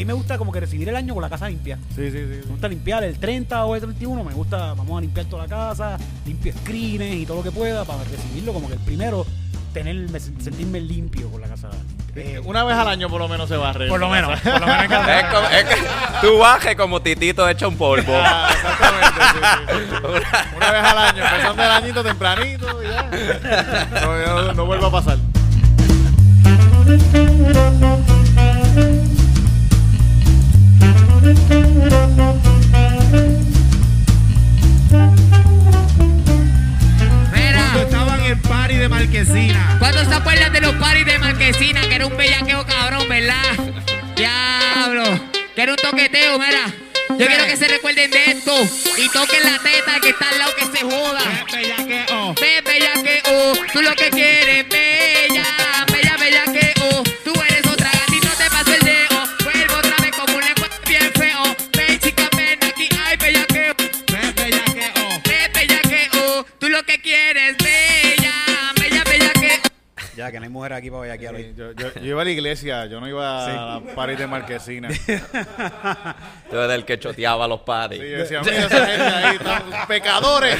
ahí me gusta como que recibir el año con la casa limpia. Sí, sí, sí. Me gusta limpiar el 30 o el 31, me gusta, vamos a limpiar toda la casa, limpio screens y todo lo que pueda para recibirlo como que el primero, tener, sentirme limpio con la casa. Eh, Una vez al año por lo menos se barre. por lo menos, por lo menos Es, como- es que tú bajes como titito hecho un polvo. Ah, exactamente, sí, sí. Una vez al año, empezando el añito tempranito y ya. No, no, no vuelva a pasar. de Marquesina. ¿cuándo se acuerdan de los paris de Marquesina? Que era un bellaqueo cabrón, ¿verdad? Diablo, que era un toqueteo, mira. Yo quiero que se recuerden de esto y toquen la teta que está al lado que se joda. Ve, bellaqueo, hay mujeres aquí para bellaquear hoy. Sí, yo, yo, yo iba a la iglesia, yo no iba a la party de Marquesina. Sí, Tú eres el que choteaba los paris. yo decía, mira esa gente ahí, están pecadores.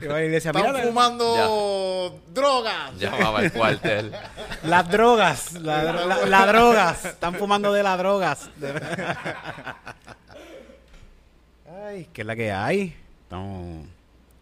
Iba a la iglesia, Están mira, fumando drogas. Llamaba al cuartel. Las drogas, la- la- las drogas. Están fumando de las drogas. Ay, ¿qué es la que hay? Estamos...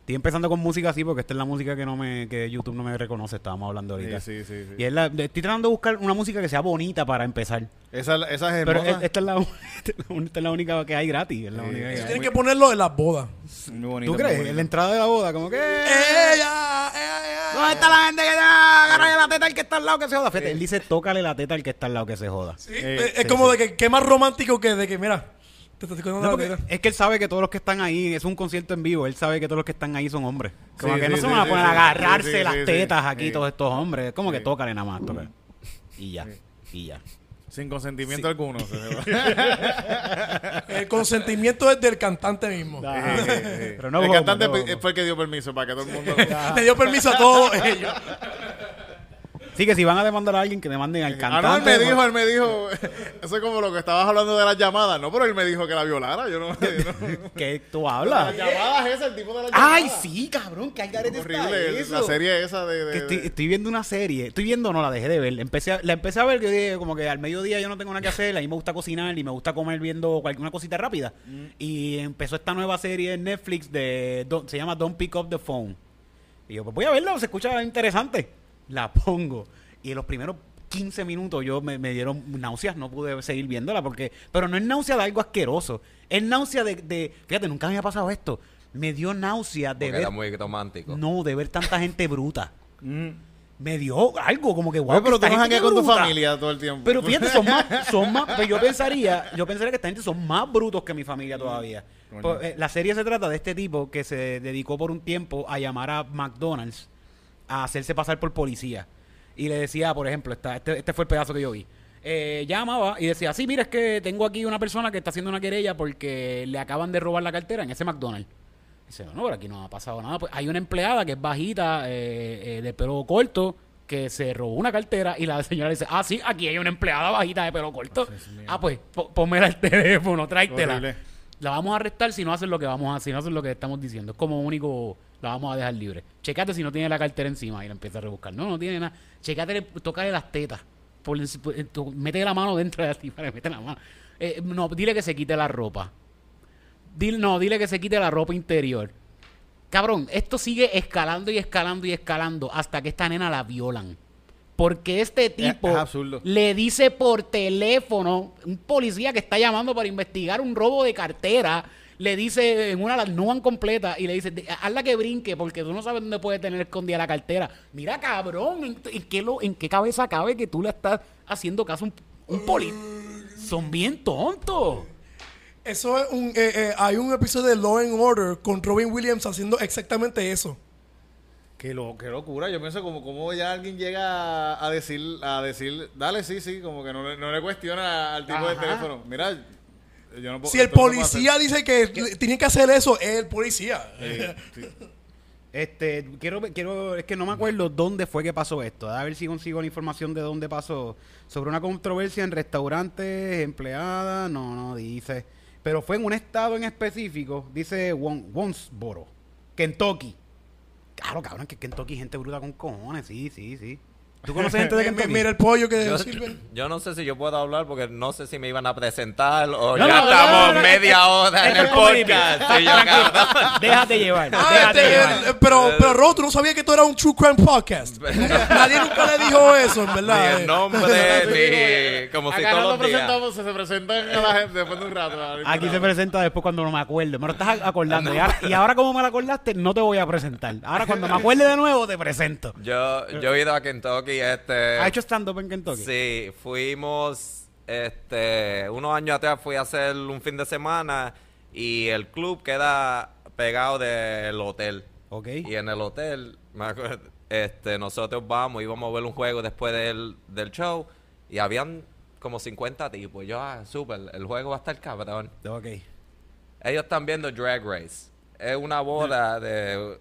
Estoy empezando con música así porque esta es la música que no me que YouTube no me reconoce. Estábamos hablando ahorita. Sí, sí, sí, sí. Y es la, estoy tratando de buscar una música que sea bonita para empezar. Esa, esa es Pero hermosa. es- esta es, la, esta es la única que hay gratis. Es la única que hay. Tienen que ponerlo en las bodas. muy bonito. ¿Tú crees? En la entrada de la boda, como que... ¡Ella! ¡Ella! ¿Dónde está la gente que? Agarra la teta al que está al lado que se joda. Fíjate, él dice, tócale la teta al que está al lado que se joda. Sí, Eh, es, como sí. de que, que más romántico que de que, mira, te estoy la es que él sabe que todos los que están ahí, es un concierto en vivo, él sabe que todos los que están ahí son hombres. Como Sí, que no sí, se van a sí, poner sí, a agarrarse sí, las sí, tetas sí. aquí Sí. todos estos hombres. Es como que Sí. tócale nada más, tócale. Y ya, y ya. Sin consentimiento alguno. se va. El consentimiento es del cantante mismo. Sí, sí, sí. Pero no el como, cantante no como. fue el que dio permiso para que todo el mundo. Le dio permiso a todos ellos. Sí, que si van a demandar a alguien, que demanden al Ah, cantante. no, él me dijo, él me dijo. Eso es como lo que estabas hablando de las llamadas. No, pero él me dijo que la violara. Yo no. no- ¿Qué tú Las hablas? llamadas esa, el tipo de las llamadas. ¡Ay, sí, cabrón! ¡Qué algarete Horrible. eso! La serie esa de. estoy, viendo una serie. Estoy viendo, no la dejé de ver. Empecé a- la empecé a ver que dije, como que al mediodía yo no tengo nada que hacer. A mí me gusta cocinar y me gusta comer viendo cualquier cosita rápida. Y empezó esta nueva serie en Netflix de Don't- se llama Don't Pick Up the Phone. Y yo, pues voy a verlo, se escucha interesante. La pongo. Y en los primeros 15 minutos yo me, me dieron náuseas, no pude seguir viéndola porque. Pero no es náusea de algo asqueroso. Es náusea de, de- Fíjate, nunca me había pasado esto. Me dio náusea de Porque ver. era muy romántico. No, de ver tanta gente bruta. Mm. Me dio algo como que wow. Oye, pero tú no con tu familia todo el tiempo. Pero fíjate, son más, son más, pues yo pensaría, yo pensaría que esta gente son más brutos que mi familia todavía. Coño. Pues, eh, la serie se trata de este tipo que se dedicó por un tiempo a llamar a McDonald's a hacerse pasar por policía. Y le decía, por ejemplo, esta- este, este fue el pedazo que yo vi. Eh, llamaba y decía, sí, mira, es que tengo aquí una persona que está haciendo una querella porque le acaban de robar la cartera en ese McDonald's. Dice, no, no, pero aquí no ha pasado nada. Pues hay una empleada que es bajita, eh, eh, de pelo corto, que se robó una cartera y la señora dice, ah, sí, aquí hay una empleada bajita de pelo corto. Ah, pues, po- pónmela al teléfono, tráetela. Horrible. La vamos a arrestar si no hacen lo que vamos a hacer, si no hacen lo que estamos diciendo. Es como único, la vamos a dejar libre. Checate si no tiene la cartera encima y la empieza a rebuscar. No, no tiene nada. Checate, tócale las tetas. Mete la mano dentro de ti, para mete la mano. Eh, no, dile que se quite la ropa. Dile, no, dile que se quite la ropa interior. Cabrón, esto sigue escalando y escalando y escalando hasta que esta nena la violan. Porque este tipo es absurdo. le dice por teléfono, un policía que está llamando para investigar un robo de cartera, le dice en una no completa y le dice, "De- hazla que brinque porque tú no sabes dónde puede tener escondida la cartera. Mira, cabrón, ¿en, en qué, lo, ¿en qué cabeza cabe que tú le estás haciendo caso a un, un poli? Son bien tontos. Eso es un. eh, eh, hay un episodio de Law and Order con Robin Williams haciendo exactamente eso. Qué, lo, qué locura. Yo pienso como, como ya alguien llega a decir, a decir, dale, sí, sí, como que no, le- no le cuestiona al tipo de teléfono. Mira, yo no puedo. Si el no policía dice que tiene que hacer eso, es el policía. hacer. Sí, sí. Este, quiero, quiero, es que no me acuerdo dónde fue que pasó esto. A ver si consigo la información de dónde pasó. Sobre una controversia en restaurantes, empleada, no, no dice. Pero fue en un estado en específico, dice Won- Wonsboro, Kentucky. Claro, cabrón, que Kentucky gente bruta con cojones, sí, sí, sí. ¿Tú conoces gente de Kentucky? Mira el pollo que Yo, sirve. yo no sé si yo puedo hablar porque no sé si me iban a presentar o No, ya no, estamos no, no, no. media hora en Esto el podcast. cabrón. Déjate llevar, Ah, déjate este, llevar. eh, pero, pero Ro, tú no sabías que esto era un True Crime Podcast. Nadie nunca le dijo eso, en Ni verdad. el eh. nombre, ni como si todos los presentamos, se, se presentan a la gente después de un rato. Aquí se presenta después cuando no me acuerdo. Me lo estás acordando. Y ahora, y ahora como me lo acordaste, no te voy a presentar. Ahora cuando me acuerde de nuevo, te presento. Yo, yo he ido a Kentucky, este... ¿Ha hecho stand-up en Kentucky? Sí, fuimos, este, unos años atrás fui a hacer un fin de semana y el club queda pegado del hotel. Ok. Y en el hotel, me acuerdo, este, nosotros vamos, íbamos a ver un juego después del, del show y habían como 50 tipos. Yo, ah, súper, el juego va a estar cabrón. Ok. Ellos están viendo Drag Race. Es una boda de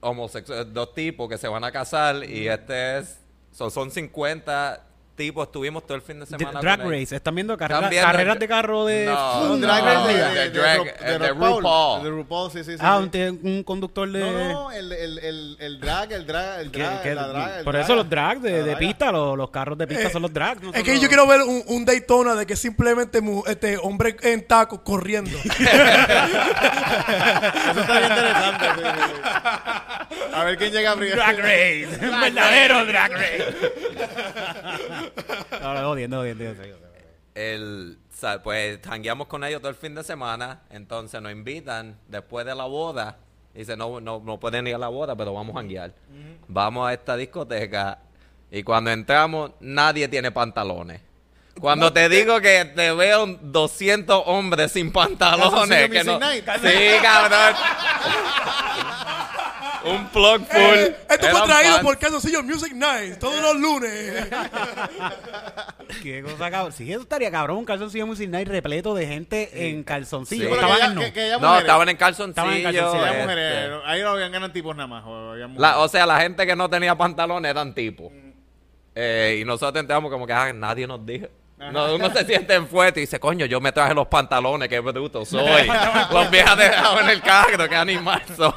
homosexuales, dos tipos que se van a casar y este es, son, son 50 tipos. Estuvimos todo el fin de semana. Drag con. Race. ¿Están viendo Están carrera- viendo- carreras de carro de... No, Un no, drag race de, de de, de, drag- Ru- eh, de RuPaul. RuPaul. De RuPaul, sí, sí, sí. Ah, sí. un, te- un conductor de... No, no, el, el, el, el drag, el drag, el que- drag, que- la drag, el por drag. eso los drags de, La de draga. pista, los, los carros de pista Eh, son los drags. Es que yo quiero ver un, un Daytona de que simplemente mu- este hombre en taco corriendo. Eso está bien interesante. sí, sí, sí. A ver quién llega primero. Drag Race. Un verdadero Drag Race. no, no, odiando, odiando. el, pues jangueamos con ellos todo el fin de semana, entonces nos invitan después de la boda. Dice, no, no, no pueden ir a la boda, pero vamos a janguear. Vamos a esta discoteca y cuando entramos nadie tiene pantalones. Cuando te digo que te veo 200 hombres sin pantalones, que no... Sí, cabrón. Un plug full. Eh, esto fue traído fans. por Calzoncillo Music Night todos los lunes. Qué cosa cabrón. Sí, eso estaría cabrón. Un calzoncillo Music Night repleto de gente en calzoncillo. Sí. Estaban que, en ella- no. que, que ella No, mujeres. estaban en calzoncillo. Estaban en calzoncillo. Este. mujeres. Ahí no habían ganan tipos nada más. o La- sea, la gente que no tenía pantalones eran tipos. Eh, y nosotros entramos como que ah, nadie nos dijo. No, uno se siente en fuerte y dice, coño, yo me traje los pantalones, qué bruto soy. los viejas dejado en el carro, qué animal soy.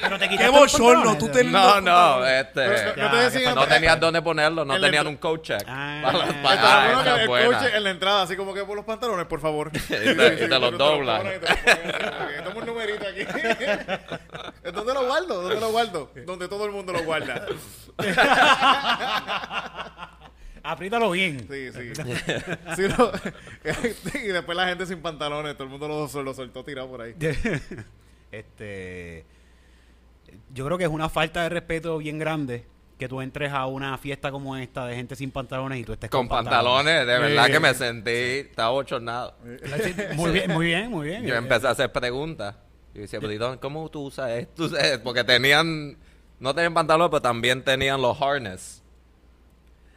Pero te Qué quitaste bochorno, tú no, no, este. Pero no- no te decían- no tenían dónde ponerlo, no el tenían un coat check. Ah. Para para- Estaba ah, bueno esa que el buena. coche en la entrada, así como que por los pantalones, por favor. y te- y te los doblan. Toma un numerito aquí. ¿Dónde lo guardo? ¿Dónde lo guardo? Donde todo el mundo lo guarda. Apriétalo bien. Sí, sí. Sí, y después la gente sin pantalones, todo el mundo lo, lo soltó tirado por ahí. este. Yo creo que es una falta de respeto bien grande que tú entres a una fiesta como esta de gente sin pantalones y tú estés Con pantalones, de verdad Sí. que me sentí, estaba bochornado. Muy bien, muy bien, muy bien. Yo empecé a hacer preguntas. Y decía, pero ¿y dónde- ¿cómo tú usas esto? Porque tenían, no tenían pantalones, pero también tenían los harness.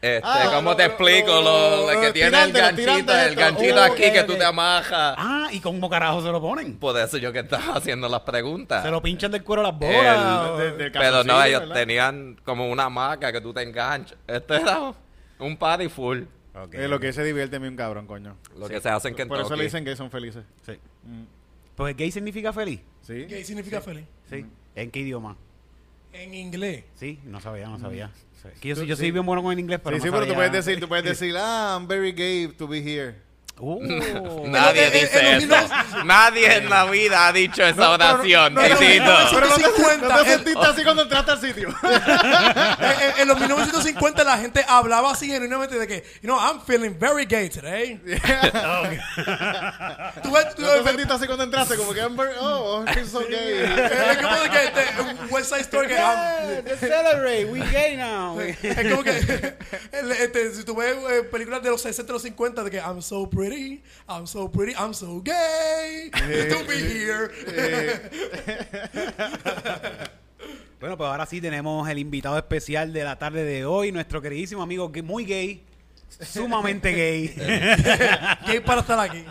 Este, Ah, ¿cómo lo- te lo- explico? lo- Lo, lo lo que tiene el ganchito, el ganchito Oh, aquí que tú te amajas. Ah, ¿y cómo carajo se lo ponen? Por eso yo que estaba haciendo las preguntas. Se lo pinchan del cuero a las bolas. De- Pero no, ellos ¿verdad? tenían como una maca que tú te enganchas. Este era un party full. Ok. Eh, lo que se divierte un cabrón, coño. Lo que se hace en Por eso le dicen que son felices. Sí. Pues gay significa feliz. ¿Sí? ¿Qué significa feliz? Sí. ¿En qué idioma? En inglés. Sí, no sabía, no sabía. Sí. Que yo, soy- yo soy bien bueno con el inglés, pero sí, no sí, pero tú sabía. puedes decir, tú puedes decir, ah, I'm very gay to be here. Uh. Nadie en- dice en eso. Nadie en la vida ha dicho esa oración, no, no, no, Pero no te, 50, no te el- sentiste así cuando entraste al sitio. en, en- en los 1950 la gente hablaba así genuinamente de que, you know, I'm feeling very gay today. Tú ves, tú ¿No te sentiste así cuando entraste? Como que I'm very, oh, I feel so gay. es como de que este, un West Side Story que Yeah, let's celebrate, we gay now. es como que este, si tú ves eh, películas de los 60 y los 50 de que I'm so pretty, I'm so pretty, I'm so gay to be here. Bueno, pues ahora sí tenemos el invitado especial de la tarde de hoy, nuestro queridísimo amigo que- muy gay, sumamente gay, gay para estar aquí.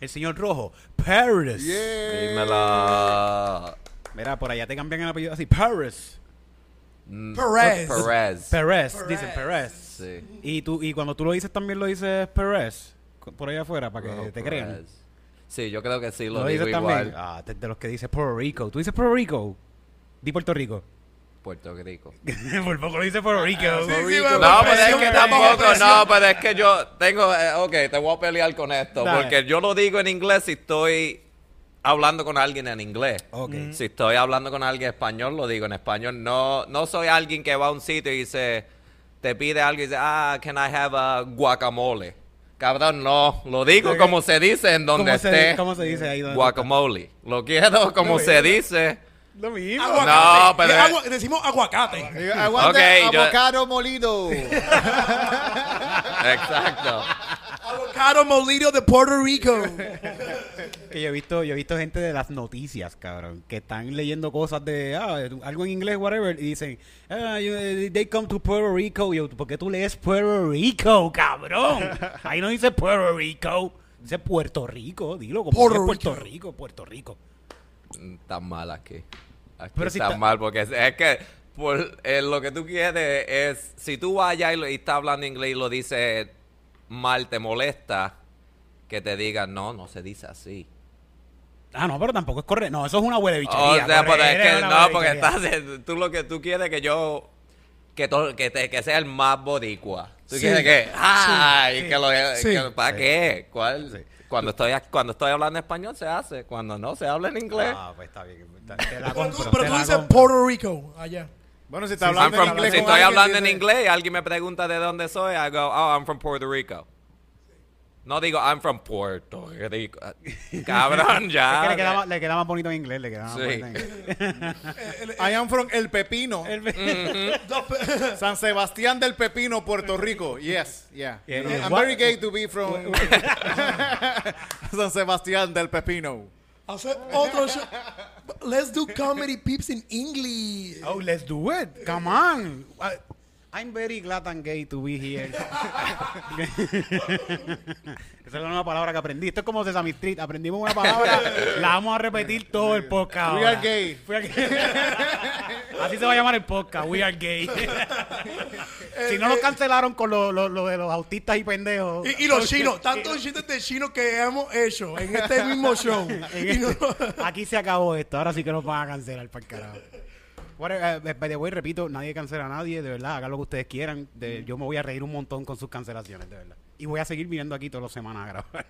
el señor Rojo, Paris. Yeah. Dímela. Mira, por allá te cambian el apellido así. Paris. Mm, Perez. Perez. Perez. Perez. Dicen Perez. Sí. Y, tú, y cuando tú lo dices también lo dices Perez. Por allá afuera, para que Oh, te crean. Perez. Sí, yo creo que sí lo, Lo digo dices también. Ah, de, de los que dice Puerto Rico. ¿Tú dices Puerto Rico? Di Puerto Rico. Puerto Rico. Por poco lo dice Puerto Rico. Sí, sí, No, pero es que tampoco, no, pero es que yo tengo, eh, ok, te voy a pelear con esto, Dale. porque yo lo digo en inglés si estoy hablando con alguien en inglés. Ok. Si estoy hablando con alguien en español, lo digo en español. No, no soy alguien que va a un sitio y dice, te pide algo y dice, ah, can I have a guacamole? Cabrón, no, lo digo Ok. como se dice en donde ¿Cómo se- esté. cómo se dice ahí donde Guacamole. Lo quiero como se dice. Lo mismo. Aguacate. No, pero- Eh, agua- decimos aguacate. Digo, Aguante Ok, yo- avocado molido. Exacto. Avocado molido de Puerto Rico. Que yo he visto, yo he visto gente de las noticias, cabrón, que están leyendo cosas de ah, algo en inglés, whatever, y dicen, ah, you- eh, they come to Puerto Rico. Y yo, ¿por qué tú lees Puerto Rico, cabrón? Ahí no dice Puerto Rico, dice Puerto Rico, dilo como Puerto es Puerto Rico. Rico, Puerto Rico. Tan mal aquí. Aquí Pero si está, está- mal porque es, es que por, eh, lo que tú quieres es si tú vas allá y, lo- y estás hablando inglés y lo dices mal te molesta que te digan no no se dice así Ah, no, pero tampoco es correcto. No, eso es una huele o bichería. sea pero es correcto, que una no porque estás tú lo que tú quieres que yo que to- que, te- que sea el más boricua tú Sí. quieres que ay Sí. que lo Sí. que- para qué cuál Sí. cuando estoy cuando estoy hablando español se hace cuando no se habla en inglés Ah, pues está bien. Te la Pero tú, pero te tú la dices compro. Puerto Rico allá. Bueno, si está I'm hablando from- en inglés si estoy hablando en inglés y alguien me pregunta de dónde soy, I go, oh, I'm from Puerto Rico. No digo, I'm from Puerto Rico. Cabrón, ya. Es que le queda, más, le bonito en inglés. Le queda más Sí. bonito en inglés. I am from El Pepino. San Sebastián del Pepino, Puerto Rico. Yes, yeah. I'm What- very gay to be from San Sebastián del Pepino. Hacer otro show. Let's do comedy peeps in English. Oh, let's do it. Come on. I- I'm very glad and gay to be here. Esa es la nueva palabra que aprendí. Esto es como Sesame Street. Aprendimos una palabra, la vamos a repetir todo el podcast. We ahora. are gay. We are gay. Así se va a llamar el podcast. We are gay. si no nos cancelaron con lo, lo- lo de los autistas y pendejos. Y, y los chinos, tantos chistes de chinos que hemos hecho en este mismo show. En Y no- este- aquí se acabó esto. Ahora sí que nos van a cancelar para el carajo. Bueno, eh, by the way, repito, nadie cancela a nadie, de verdad, hagan lo que ustedes quieran. De- yo me voy a reír un montón con sus cancelaciones, de verdad. Y voy a seguir viniendo aquí todas las semanas a grabar.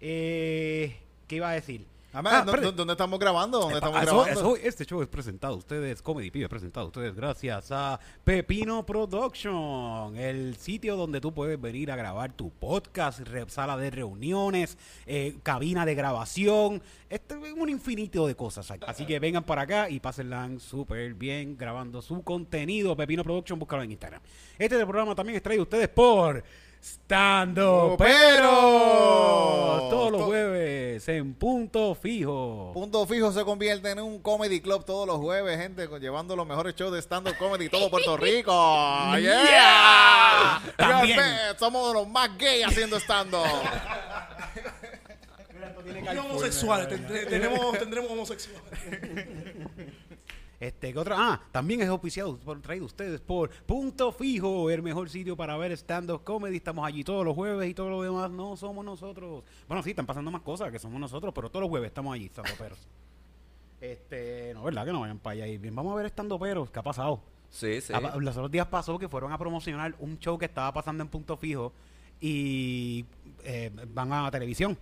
eh, ¿Qué iba a decir? Además, Ah, ¿dó- espérate. dó- ¿dónde estamos grabando? ¿Dónde estamos Eso- grabando? eso- este show es presentado a ustedes, Comedy Pibe presentado a ustedes gracias a Pepino Production, el sitio donde tú puedes venir a grabar tu podcast, sala de reuniones, eh, cabina de grabación, este, un infinito de cosas. Así que vengan para acá y pásenla súper bien grabando su contenido. Pepino Production, búscalo en Instagram. Este programa también es traído a ustedes por Stando Pero todos los jueves en punto fijo. Punto Fijo se convierte en un comedy club todos los jueves, gente, llevando los mejores shows de stand-up comedy todo Puerto Rico. ¡Yeah! También. Somos los más gay haciendo stand-up. Y homosexuales, tenemos, tendremos homosexuales. Este, ¿qué otra? Ah, también es oficiado, por, traído ustedes por Punto Fijo, el mejor sitio para ver stand-up comedy. Estamos allí todos los jueves y todo lo demás no somos nosotros. Bueno, sí, están pasando más cosas que somos nosotros, pero todos los jueves estamos allí, stand-uperos. Este, no, ¿verdad? Que no vayan para allá. Y bien, vamos a ver stand-uperos. ¿Qué ha pasado? Sí, sí. Ah, Los otros días pasó que fueron a promocionar un show que estaba pasando en Punto Fijo y eh, van a televisión.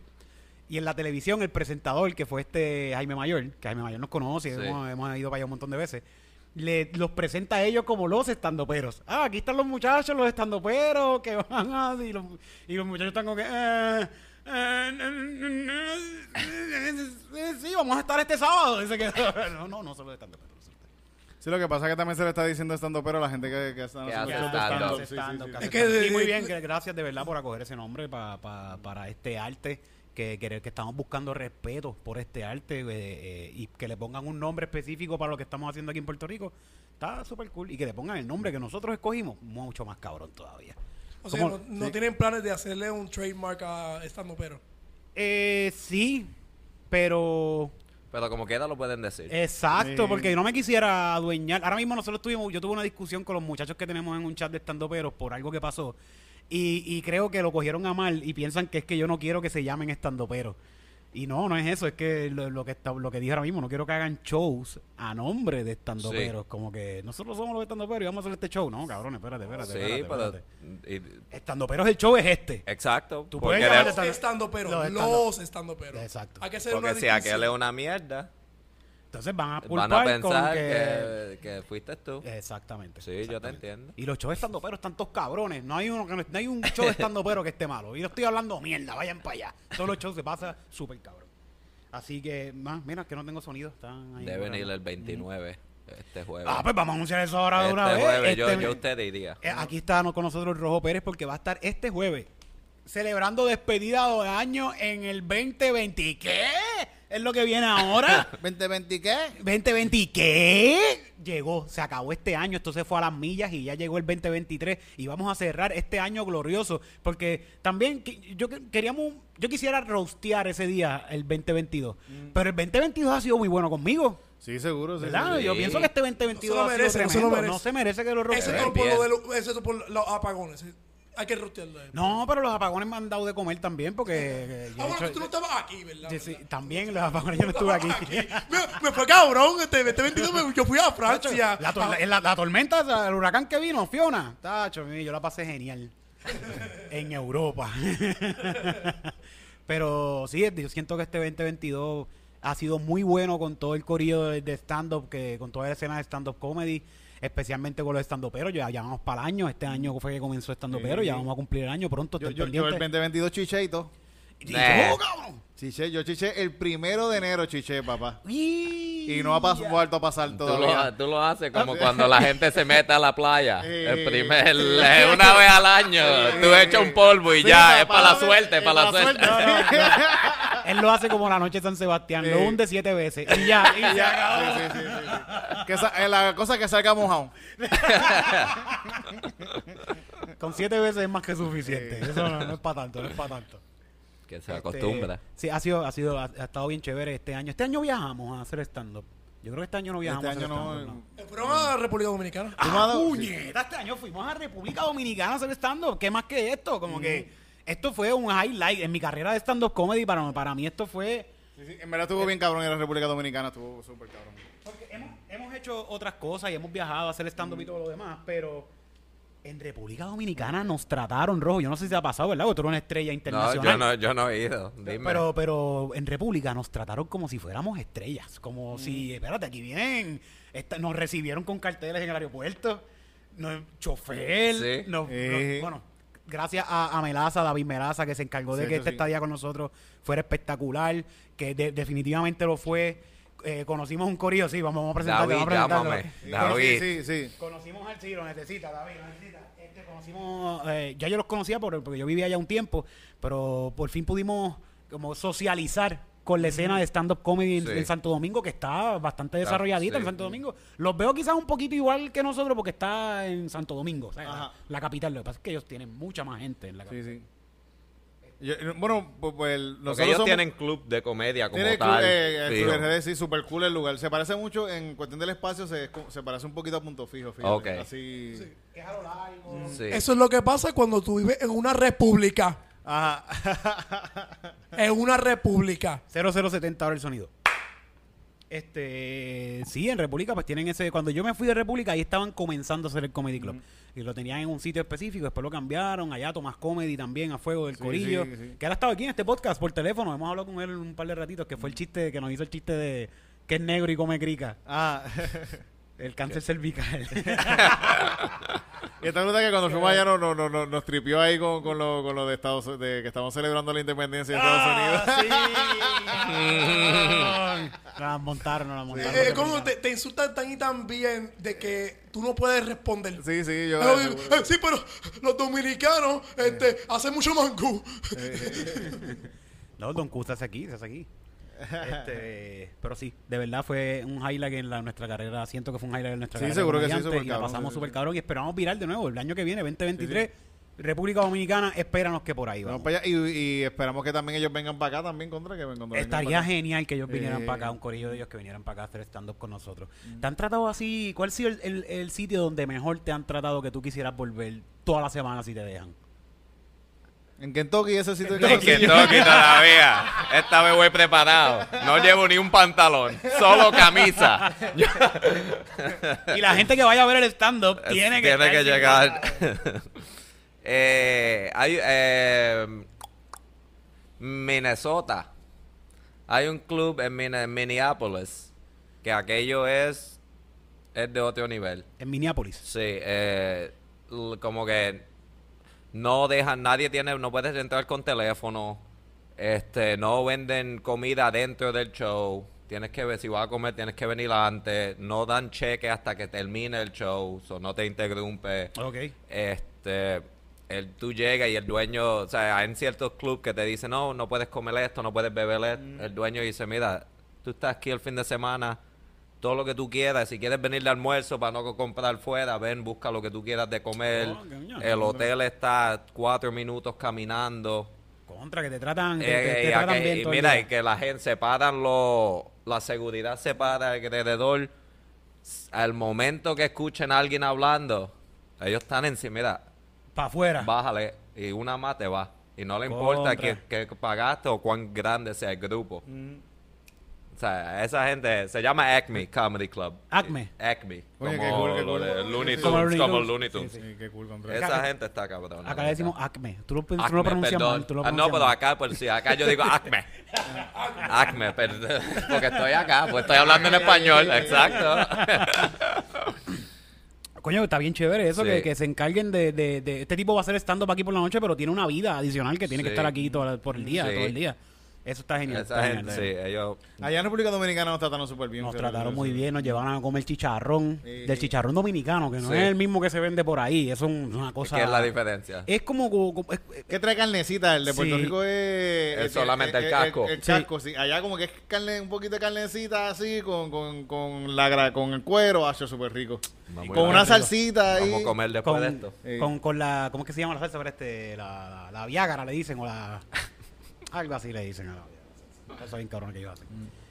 Y en la televisión el presentador, que fue este Jaime Mayor, que Jaime Mayor nos conoce, Sí. hemos, hemos ido para allá un montón de veces, le, los presenta a ellos como los estandoperos. Ah, aquí están los muchachos, los estandoperos, que van a... Y los, y los muchachos están como que... "Eh, eh, eh, sí, vamos a estar este sábado. Se quedó, no, no, no solo de estandoperos. Sí, lo que pasa es que también se le está diciendo stand-up a la gente que, que están Que haciendo que Es que muy bien, que gracias de verdad por acoger ese nombre pa- pa- para este arte, que, que, que estamos buscando respeto por este arte eh, eh, y que le pongan un nombre específico para lo que estamos haciendo aquí en Puerto Rico. Está súper cool. Y que le pongan el nombre que nosotros escogimos, mucho más cabrón todavía. O sea, no, no tienen planes de hacerle un trademark a estando pero. Eh, sí, pero Pero como quiera lo pueden decir. Exacto, Sí. porque no me quisiera adueñar. Ahora mismo nosotros tuvimos, yo tuve una discusión con los muchachos que tenemos en un chat de estando peros por algo que pasó. Y, y creo que lo cogieron a mal y piensan que es que yo no quiero que se llamen estando peros. Y no, no es eso, es que lo, lo que está, lo que dije ahora mismo, no quiero que hagan shows a nombre de estando Sí. peros. Como que nosotros somos los estando peros y vamos a hacer este show. No, cabrones, espérate, espérate. sí, espérate, espérate. y- Estando peros el show es este. exacto. Tú puedes pero, Los los estando pero. Exacto. Hay que hacer una porque si distinción. aquel es una mierda, Entonces van a van culpar a con pensar que... que... que fuiste tú. Exactamente. Sí, yo te entiendo. Y los shows estando pero están todos cabrones. No hay uno que no, no hay un show estando pero que esté malo. Y no estoy hablando mierda, vayan para allá. Todos los shows se pasa súper cabrón. Así que, más, mira que no tengo sonido. Están ahí Deben por ahí. ir el 29, este jueves. Ah, pues vamos a anunciar eso ahora de este una vez. jueves, yo, Este- yo usted diría. eh, aquí está con nosotros Rojo Pérez porque va a estar este jueves celebrando despedida de año en el 2020. ¿Qué? Es lo que viene ahora. 2020 qué? 2020 ¿y qué? Llegó, se acabó este año, esto se fue a las millas y ya llegó el 2023 y vamos a cerrar este año glorioso porque también yo que- queríamos, yo quisiera rostear ese día el 2022, pero el 2022 ha sido muy bueno conmigo, Sí, seguro, sí. ¿verdad? sí. Yo pienso que este 2022 No se lo ha sido merece, no se lo merece. no se merece que lo Excepto rostee. por, bien. lo de lo- excepto por los apagones. Hay que rostearlo. No, pero los apagones me han dado de comer también porque eh, Ah, bueno, tú no estabas aquí, ¿verdad? Sí, sí, también los apagones yo no estuve aquí. me, me fue cabrón. Este, este 22 me- yo fui a Francia. La, tor- la- la tormenta, el huracán que vino, Fiona. Tacho, yo la pasé genial. en Europa. Pero sí, yo siento que este 2022 ha sido muy bueno con todo el corrido de, de stand-up, que con toda la escena de stand-up comedy, especialmente con los stand pero Ya, ya vamos para el año. Este año fue que comenzó stand pero ya vamos a cumplir el año pronto. Yo, yo, yo el pendiente. 2022 chiché y todo. ¿Y cabrón? Chiché, yo chiché el primero de enero chiché, papá. Y no ha pas- vuelto a pasar Tú todavía. lo, tú lo haces como cuando la gente se mete a la playa. El primer, eh, una vez al año. Tú echas un polvo y Sí, ya, es para- la suerte, es para la suerte. suerte. Él lo hace como la noche de San Sebastián, lo hunde siete veces. Y ya, y acabó. Sí, sí, sí, sí, sí. Que sa- eh, la cosa es que salga mojado. Con siete veces es más que suficiente. Eso no, no es para tanto, no es para tanto. Que se Este, acostumbra. sí, ha sido, ha sido, ha, ha estado bien chévere este año. Este año viajamos a hacer stand-up. Yo creo que este año no viajamos Este a hacer no. stand-up. ¿no? Fueron a República Dominicana. ¡Ah, puñeta! Este año fuimos a República Dominicana a hacer stand-up. ¿Qué más que esto? Como que esto fue un highlight en mi carrera de stand-up comedy. Para, para mí esto fue... Sí, sí, En verdad estuvo bien cabrón en la República Dominicana, estuvo súper cabrón. Porque hemos, hemos hecho otras cosas y hemos viajado a hacer stand-up y todo lo demás, pero en República Dominicana nos trataron rojo. Yo no sé si te ha pasado, ¿verdad? Porque tú eres una estrella No, internacional. yo no, yo no he ido. Dime. Pero, pero en República nos trataron como si fuéramos estrellas. Como Mm. si, espérate, aquí vienen. esta- nos recibieron con carteles en el aeropuerto. Nos, chofer. Sí. Eh. bueno, gracias a, a Melaza, David Melaza, que se encargó de Sí, que este sí. estadía con nosotros fuera espectacular. Que de- definitivamente lo fue. Eh, conocimos un corillo, sí, vamos, vamos a presentarlo. David, vamos a presentarlo. llámame. Sí, David. Sí, sí, sí. Conocimos al sí, lo necesita, David, lo necesita. Este, conocimos, eh, ya yo los conocía por, porque yo vivía allá un tiempo, pero por fin pudimos como socializar con la escena de stand-up comedy en, Sí. en Santo Domingo, que está bastante desarrolladita en sí. Santo Domingo. Los veo quizás un poquito igual que nosotros porque está en Santo Domingo, o sea, la, capital. Lo que pasa es que ellos tienen mucha más gente en la Sí, capital. sí. Yo- bueno, pues, pues el- nosotros ellos somos- tienen club de comedia como tiene tal. club, eh, el fijo. Club RD, sí, super cool el lugar. Se parece mucho en cuestión del espacio, se, se parece un poquito a punto fijo, fíjate. Ok. Así. Que es a lo largo. Sí. Eso es lo que pasa cuando tú vives en una república. Ajá. En una república. 0070 ahora el sonido. Este, sí, en República pues tienen ese, cuando yo me fui de República ahí estaban comenzando a hacer el Comedy Club y lo tenían en un sitio específico, después lo cambiaron, allá Tomás Comedy también a fuego del Sí, corillo, sí, sí. que ahora estaba aquí en este podcast por teléfono, hemos hablado con él un par de ratitos, que fue el chiste, que nos hizo el chiste de que es negro y come crica, Ah. el cáncer cervical. Y esta nota que cuando fuimos allá nos, nos, nos, nos tripió ahí con, con, lo, con lo de Estados de que estamos celebrando la independencia de Estados Unidos. Ah, sí. Nos la montaron, la montaron. Eh, dominicanos. te, te insultan tan y tan bien de que tú no puedes responder. Sí, sí, yo. Eh, eh, sí, pero los dominicanos este, hacen mucho mangú. No, Don Q se hace aquí, se hace aquí. Este, pero sí, de verdad fue un highlight en la, nuestra carrera. Siento que fue un highlight en nuestra Sí, carrera. seguro que sí, súper Y la pasamos súper sí. cabrón y esperamos virar de nuevo el año que viene, 2023. República Dominicana, espéranos que por ahí Vamos vamos. para allá y, y esperamos que también ellos vengan para acá también contra que vengan Estaría acá. genial que ellos vinieran Eh. para acá, un corillo de ellos que vinieran para acá a hacer stand-up con nosotros. ¿Te han tratado así? ¿Cuál ha sido el, el- el sitio donde mejor te han tratado que tú quisieras volver toda la semana si te dejan? En Kentucky ese sitio En que Kentucky todavía. Esta vez voy preparado. No llevo ni un pantalón, solo camisa. Y la gente que vaya a ver el stand-up tiene que, Tiene que llegar. Eh, hay, eh, Minnesota. Hay un club en Min- Minneapolis que aquello es, es de otro nivel. En Minneapolis. Sí, eh, como que no dejan, nadie tiene, no puedes entrar con teléfono, este, no venden comida dentro del show, tienes que ver, si vas a comer tienes que venir antes, no dan cheque hasta que termine el show, so no te interrumpe, Ok. este, el, tú llegas y el dueño, o sea, hay en ciertos clubes que te dicen, no, no puedes comer esto, no puedes beber esto, el dueño dice, mira, tú estás aquí el fin de semana, todo lo que tú quieras. Si quieres venir de almuerzo para no co- comprar fuera, ven, busca lo que tú quieras de comer. Oh, el hotel está cuatro minutos caminando. Contra, que te tratan, Eh, te- te y, tratan aqu- bien y todo el mira, y que la gente separan lo, la seguridad separa alrededor. S- Al momento que escuchen a alguien hablando, ellos están encima, mira, Para afuera. bájale y una más te va. Y no le importa que, que pagaste o cuán grande sea el grupo. O sea, esa gente se llama Acme Comedy Club. Acme. Acme. Oye, como qué cool, qué lo cool. de Looney. Tunes, Como Looney Tunes. Sí, qué cool Esa gente está cabrón. Acá le decimos Acme. Tú lo, tú lo Acme, pronuncias perdón. mal. Tú lo Ah, no, pronuncias pero mal. acá, pues sí, acá yo digo Acme. Acme, perdón. Porque estoy acá, pues estoy hablando en español, exacto. Coño, está bien chévere eso, Sí. que, que se encarguen de, de, de- Este tipo va a hacer stand-up aquí por la noche, pero tiene una vida adicional que tiene que estar aquí todo, por el día, Sí. todo el día. Eso está genial. Esa está gente, sí, genial. ellos... Allá en República Dominicana nos trataron súper bien. Nos trataron muy bien, nos llevaron a comer chicharrón, Sí. del chicharrón dominicano, que no Sí. es el mismo que se vende por ahí, eso es un- una cosa... ¿Qué es la diferencia? Es como... como- es- ¿Qué trae carnecita? El de Puerto. Rico es... Es solamente el casco. El, Sí. casco, sí. Allá como que es carne, un poquito de carnecita así, con, con, con, la, con el cuero, hacho súper rico. Con una salsita ahí. Vamos a comer después con, de esto. Con, con la... ¿Cómo es que se llama la salsa? para Este, la, la, la Viagra le dicen, o la... Algo así le dicen a la Viagra. Eso es bien cabrón que ellos hacen.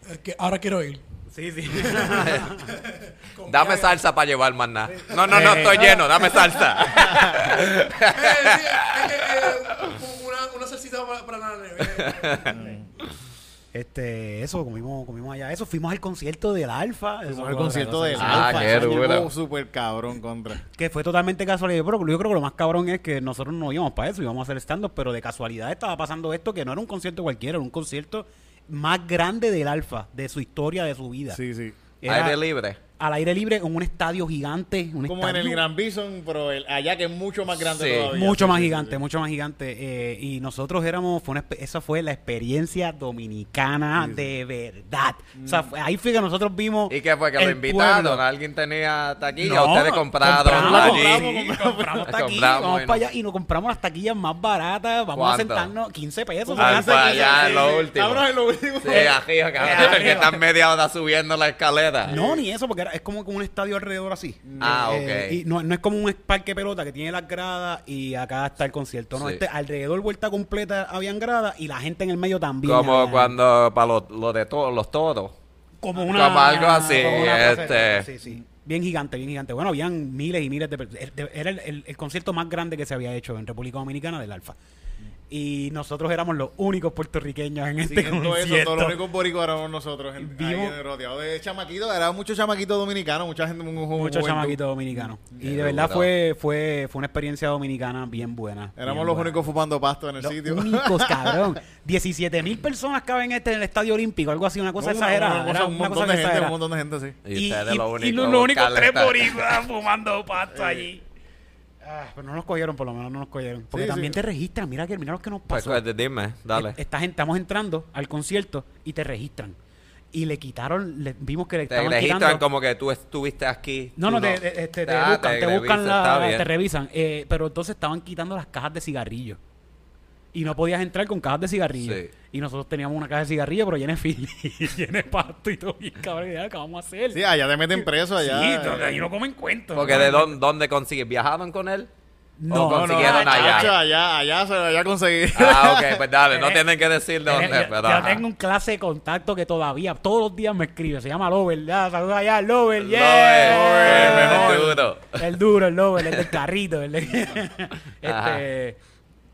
Es que ahora quiero ir. Sí, sí. Dame salsa para llevar más nada. No, no, no, estoy lleno, dame salsa. Eh, sí, eh, eh, eh, una, una salsita para, para la nevera. Este, eso, comimos, comimos allá. Eso, fuimos al concierto del Alfa. Fuimos al concierto del Ah, Alfa. qué duro. llegó súper cabrón contra. Que fue totalmente casualidad. Pero yo creo que lo más cabrón es que nosotros no íbamos para eso, íbamos a hacer stand-up, pero de casualidad estaba pasando esto, que no era un concierto cualquiera, era un concierto más grande del Alfa, de su historia, de su vida. Sí, sí. Era Aire libre. Al aire libre en un estadio gigante. Un Como en el estadio Gran Bison, pero el- allá que es mucho más grande Sí. todavía. Mucho Sí, más sí, gigante, sí. mucho más gigante. eh, y nosotros éramos, fue una, esa fue la experiencia dominicana de verdad. O sea, fue- ahí fue que nosotros vimos. ¿Y qué fue? ¿Que lo el invitaron? pueblo. ¿Alguien tenía taquilla? No, ¿Ustedes compraron compramos, allí? compramos, compramos taquillas, Compramos vamos y para allá y nos compramos las taquillas más baratas. Vamos a sentarnos 15 pesos. 15 allá, pesos. lo último. Cabrón, es lo último. Sí, arriba, cabrón, arriba. que están media hora subiendo la escalera. No, ni eso, porque era- es como como un estadio alrededor así. Ah, Eh, ok. y no, no es como un parque pelota que tiene las gradas y acá está el concierto. No, Sí. este alrededor, vuelta completa, habían gradas y la gente en el medio también. Como cuando para lo, lo de todos los toros. Como una. como algo así, como una cosa este. así, Sí, sí. Bien gigante, bien gigante. Bueno, habían miles y miles de personas. Era el, el- el concierto más grande que se había hecho en República Dominicana del Alfa. Y nosotros éramos los únicos puertorriqueños en este Siguiendo eso, concierto. todos los únicos boricos éramos nosotros. En, ahí Vimos- rodeados de chamaquitos. Era mucho chamaquito dominicano, mucha gente. muy juventud. chamaquitos dominicanos. Y de verdad fue, fue, fue una experiencia dominicana bien buena. Éramos bien los buena. únicos fumando pasto en el Los sitio. únicos, cabrón. 17 mil personas caben este en el estadio olímpico, algo así, una cosa Una- exagerada. una Era un una montón cosa de gente, un montón de gente, sí. Y, ustedes lo único. y los, los únicos tres boricuas fumando pasto allí. Ah, pero no nos cogieron, por lo menos no nos cogieron. Porque Sí, también sí. te registran. Mira que mira lo que nos Pues, pasó. pues, dime, dale. E- Esta gente, estamos entrando al concierto y te registran. Y le quitaron, le- vimos que le Te estaban registran quitando. como que tú estuviste aquí. No, no, te, te- este, te Ah, buscan, te, buscan revisan, la, te revisan. Eh, pero entonces estaban quitando las cajas de cigarrillos. Y no podías entrar con cajas de cigarrillos. Sí. Y nosotros teníamos una caja de cigarrillos, pero llena de fili, llena de pasto y todo. Y cabrón, ¿qué vamos a hacer? Sí, allá te meten preso allá. Sí, ahí no comen cuentos. Porque no de dónde, dónde consigues. ¿Viajaron con él? No, o consiguieron no, allá. Allá, allá se allá conseguí. Ah, ok, pues dale, no tienen que decir Yo- dónde, yo, pero. yo tengo un clase de contacto que todavía todos los días me escribe. Se llama Lover. Ya, saludos allá, Lover. Lover, Yeah. el mejor duro. El duro, el Lover, el del carrito. El de- Ajá. este,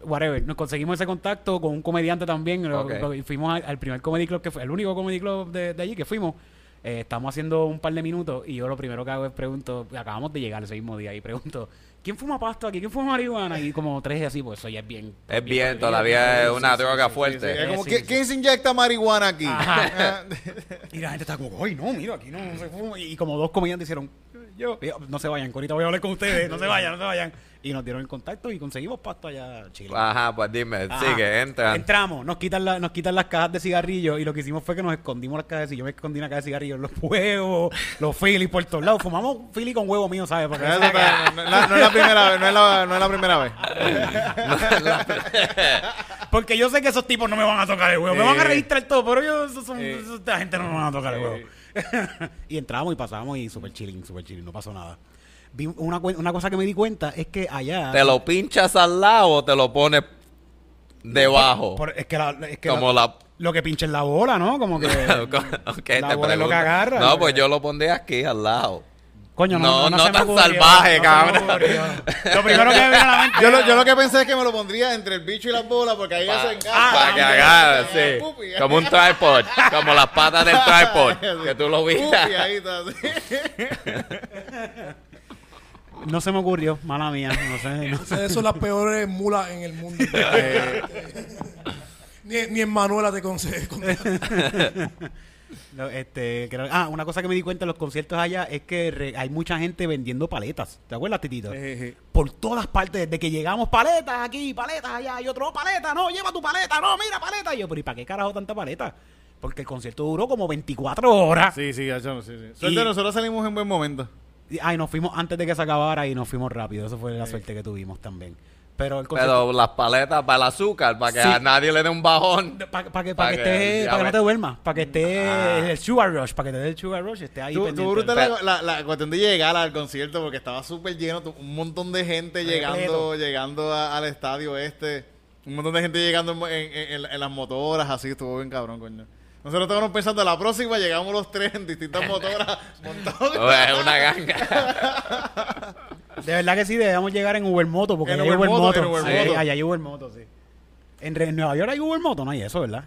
whatever. Nos conseguimos ese contacto con un comediante también. lo- Ok. lo- y fuimos al, al primer comedy club que fue, el único comedy club de, de allí que fuimos. Eh, estamos haciendo un par de minutos y yo lo primero que hago es pregunto, acabamos de llegar ese mismo día y pregunto, ¿quién fuma pasto aquí? ¿Quién fuma marihuana? Y como tres así, pues eso ya es bien. Es bien, todavía es una droga Sí, fuerte. es como, Sí, ¿qui- sí. ¿Quién se inyecta marihuana aquí? Ajá. Y la gente está como, ay, no, mira, aquí no, no se fuma. Y como dos comediantes dijeron, yo, no se vayan, ahorita voy a hablar con ustedes, no se vayan, no se vayan. Y nos dieron el contacto y conseguimos pasto allá Chile. Ajá, pues dime, Ajá. sigue, entra. Entramos, nos quitan, la- nos quitan las cajas de cigarrillos y lo que hicimos fue que nos escondimos las cajas de cigarrillos. Yo me escondí una caja de cigarrillos, los huevos, los Philly por todos lados. Fumamos Philly con huevo mío, ¿sabes? Porque Eso no, no- no es la primera vez, no es la, no es la primera vez. Porque yo sé que esos tipos no me van a tocar el huevo. Me van a registrar todo, pero yo, esos son, Eh. esos- gente no me van a tocar el Eh. huevo. y entramos y pasamos y super chilling, super chilling, no pasó nada. Vi una, una cosa que me di cuenta es que allá... ¿Te lo pinchas al lado o te lo pones debajo? por- es que, la, es que Como la- la... lo que pinche en la bola, ¿no? Como que... La te bola es lo que agarra. No, pues yo lo pondría aquí al lado. Coño, No, no, no, no se me tan ocurrió, salvaje, no cabrón. Lo primero que me vino a la mente... Yo lo, yo lo que pensé es que me lo pondría entre el bicho y las bolas porque ahí Pa- se encaja. Ah, Para que también. agarre, sí. Pupi. Como un tripod. Como las patas del tripod. Que tú lo Pupi, viste. ahí está, así. No se me ocurrió, mala mía. No sé, no sé. Son las peores mulas en el mundo. ni, ni en Manuela te consejo. No, este, creo- ah, una cosa que me di cuenta en los conciertos allá es que re- hay mucha gente vendiendo paletas. ¿Te acuerdas, Titito? Por todas partes, desde que llegamos, paletas aquí, paletas allá, y otro, paleta, no, lleva tu paleta, no, mira, paleta. Y yo, pero ¿y para qué carajo tanta paleta? Porque el concierto duró como 24 horas. Sí, sí, gacho, sí, sí. Suerte, Y- nosotros salimos en buen momento. Y- Ay, nos fuimos antes de que se acabara y nos fuimos rápido. Eso fue la suerte que tuvimos también. Pero el concierto... Pero las paletas para el azúcar, para que Sí. a nadie le dé un bajón. Para que, pa' que Pa' que- esté, ya para que no te duermas, para que esté Ah. el sugar rush, para que te dé el sugar rush, esté ahí Tú, pendiente. tú la, la, la cuestión de llegar al concierto porque estaba súper lleno, un montón de gente Repleto. llegando llegando a- al estadio este, un montón de gente llegando en, en- en- en las motoras, así estuvo bien cabrón, coño. Nosotros estábamos pensando, la próxima llegamos los tres en distintas motoras montados. Es una ganga. De verdad que sí, debemos llegar en Uber Moto, porque En allá hay Uber Uber Moto, Moto. en Uber Sí, Moto. allá hay Uber Moto, sí. En, en Nueva York hay Uber Moto, no hay eso, ¿verdad?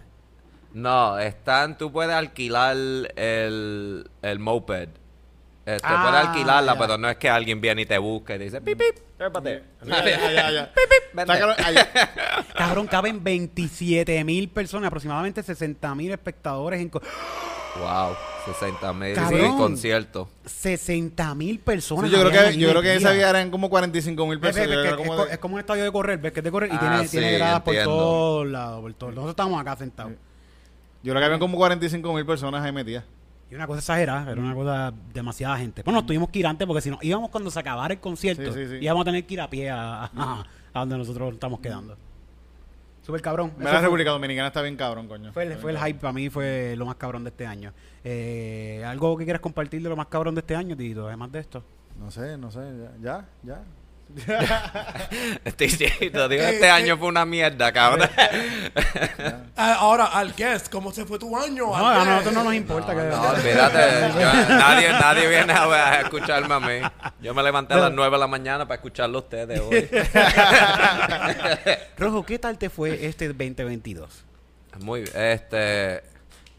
No, están, tú puedes alquilar el, el moped. Este, Ah, puedes alquilarla, ya. pero no es que alguien viene y te busque y te dice, pip, pip, trépate. Cabrón, caben 27 mil personas, aproximadamente 60 mil espectadores en... Wow, 60 mil Cabrón. conciertos. 60 mil personas. Sí, yo creo que, yo creo que esa día eran como 45 mil personas. que es, como co- de- es como un estadio de correr, ves que es de correr y Ah, tiene, sí, tiene gradas por todos lados, por todos. Nosotros estamos acá sentados. Yo creo que habían como 45 mil personas ahí metidas. Y una cosa exagerada, era una cosa demasiada gente. Bueno, nos tuvimos que ir antes porque si no, íbamos cuando se acabara el concierto, Sí, sí, sí. íbamos a tener que ir a pie a, a- a donde nosotros estamos quedando. Súper cabrón. Eso La República Dominicana está bien cabrón, coño. Fue el, fue el hype para mí, fue lo más cabrón de este año. Eh, ¿Algo que quieras compartir de lo más cabrón de este año, Tito? Además de esto. No sé, no sé, ya, ya. Este, sí, te digo, Eh, este eh. año fue una mierda, cabrón. Ah, ahora, al guest, ¿cómo se fue tu año? No, a nosotros no nos importa. que, No, olvídate. yo- nadie, nadie viene a, a escucharme a mí. Yo me levanté a las 9 de la mañana para escucharlo a ustedes hoy. Rojo, ¿qué tal te fue este 2022? Muy bien. Este.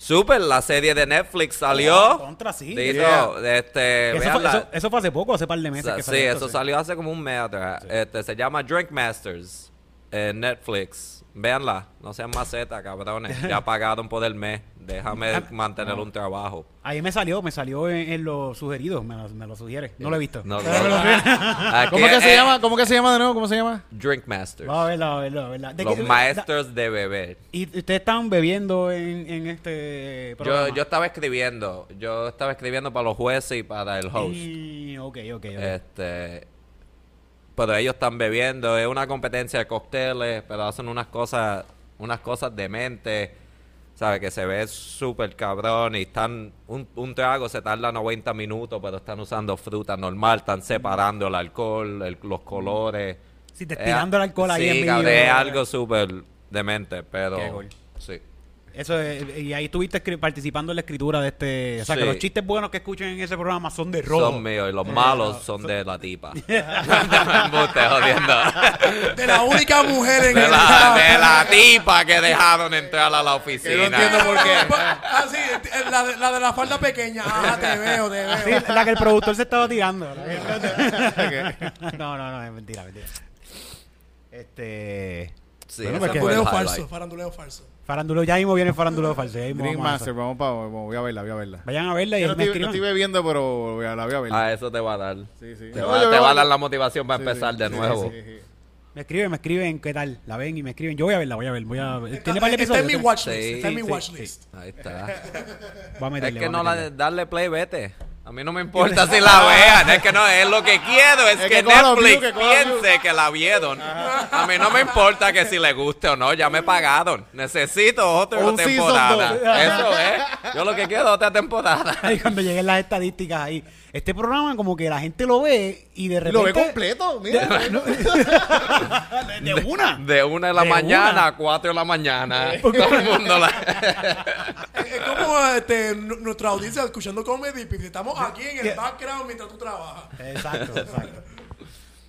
Super, la serie de Netflix salió. Contra, sí. Este, Eso fue, eso, eso fue hace poco, hace par de meses. Que sí, esto, eso salió hace como un mes atrás. Este, se llama Drink Masters en Netflix. Véanla, no sean macetas, cabrones. Ya pagaron por el mes. Déjame mantener un trabajo. Ahí me salió, me salió en, en los sugeridos, me lo, me lo sugiere. No lo he visto. No, no. ¿Cómo que se llama? ¿Cómo que se llama de nuevo? ¿Cómo se llama? Drink Masters. Vamos a verla, a verla, a verla. ¿De Los maestros de beber. ¿Y ustedes estaban bebiendo en, en este programa? Yo, yo estaba escribiendo. Yo estaba escribiendo para los jueces y para el host. Y- ok, ok, ok. Este. Pero ellos están bebiendo, es una competencia de cócteles, pero hacen unas cosas, unas cosas dementes, ¿sabes? Que se ve súper cabrón y están, un, un trago se tarda 90 minutos, pero están usando fruta normal, están separando el alcohol, el- los colores, Sí, destilando el alcohol ahí sí, en medio. es algo súper demente, pero Qué cool. sí. Eso es- y ahí estuviste participando en la escritura de este. O sea, que los chistes buenos que escuchen en ese programa son de robo. Son míos y los malos son de la tipa. Embuste, jodiendo. De la única mujer en De el la, de la tipa que dejaron entrar a la oficina. Que no entiendo por qué. Ah, sí, la de, la de la falda pequeña. Ah, te veo, te veo. Sí, la que el productor se estaba tirando. no, no, no, es mentira, mentira. Este. Sí, Bueno, ese porque- fue el Faranduleo highlight. falso, faranduleo falso. Farandulo, ya mismo viene el farandulo falso. Ya mismo Dream Master, vamos para voy a verla, voy a verla. Vayan a verla y Yo no me estoy, no estoy bebiendo, pero voy a, la voy a ver. Ah, eso te va a dar. sí, sí. Te, No, va, yo te va a dar la motivación para Sí, empezar sí, de sí, nuevo. sí, sí. Me escriben, me escriben qué tal. La ven y me escriben. Yo voy a verla, voy a ver. Voy a... Tiene par de está en mi episodios. watchlist. Sí, está en mi sí, watchlist. Ahí está. Voy a Es meterle, que voy a no la darle play, vete. A mí no me importa si la vean, es que no, es lo que quiero, es, Es que, Netflix que piense que la vieron. A mí no me importa que si le guste o no, ya me pagaron. Necesito otra Un temporada. Eso es. Yo lo que quiero es otra temporada. Ahí cuando lleguen las estadísticas ahí. Este programa como que la gente lo ve y de repente... lo ve completo, mira. De una. De una de la De mañana una. a cuatro de la mañana. Todo el mundo la... Es como este, nuestra audiencia escuchando comedy. y Estamos aquí en el background mientras tú trabajas. Exacto, exacto.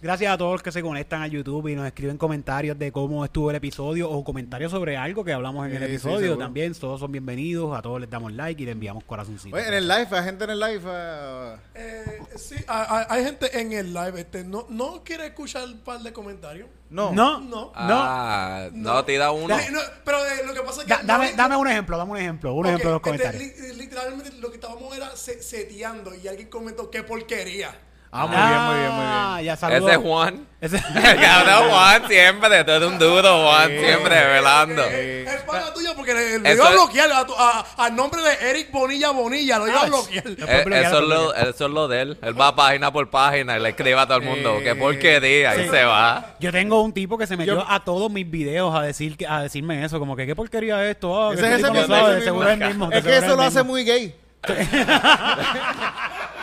Gracias a todos los que se conectan a YouTube y nos escriben comentarios de cómo estuvo el episodio o comentarios sobre algo que hablamos en el Sí, episodio. También todos son bienvenidos. A todos les damos like y les enviamos corazoncitos. Oye, en el live, hay gente en el live. ah, Eh, sí, hay, hay- hay gente en el live. Este, no, no quiere escuchar un par de comentarios. no. No, No. Ah, no, tira uno. Sí, no, pero eh, lo que pasa es que. Da- dame, no- dame un ejemplo, dame un ejemplo. Un ejemplo de los este, comentarios. li- literalmente lo que estábamos era se- seteando y alguien comentó qué porquería. Ah, muy bien, muy bien, muy bien. Ah, ya saludos. Ese es Juan. Ese- Cabrón, Juan siempre, tú eres un duro, Juan, siempre velando. Eh, Es para tuyo porque le, le Eso iba a es- bloquear a, tu- a- al nombre de Eric Bonilla Bonilla, lo iba a Ah, bloquear. Eh, eso, es lo eso es lo de él. Él va página por página y le escribe a todo el mundo. Qué porquería. Y sí. se va. Yo tengo un tipo que se metió Yo- a todos mis videos a decir que- a decirme eso, como que qué porquería es esto, Ah, que Ese es este ese tipo mismo. no sabe, ese de mismo. seguro es el mismo. de Es que seguro eso lo el hace mismo. muy gay.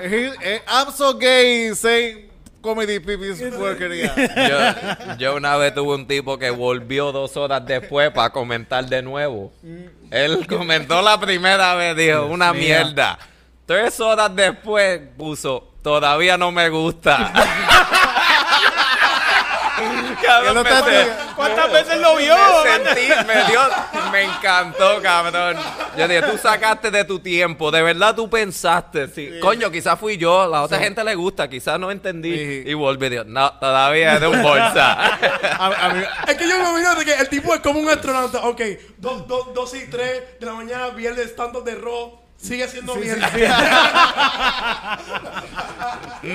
He- I'm so gay saying comedy people's porquería. Yo, yo una vez tuve un tipo que volvió dos horas después para comentar de nuevo. Él comentó la primera vez, dijo, una mierda. Tres horas después puso, todavía no me gusta. Cabrón, me. ¿Cuántas veces lo vio? Me sentí, me dio, me encantó, cabrón. Yo dije, tú sacaste de tu tiempo, de verdad tú pensaste. Sí. Coño, quizás fui yo, la otra gente le gusta, quizás no entendí. Y volví, digo, no, todavía es de un bolsa. A, a mí, Es que yo me imagino de que el tipo es como un astronauta. Ok, 2 dos, dos y 3 de la mañana, viernes tanto de Raw. Sigue siendo mierda.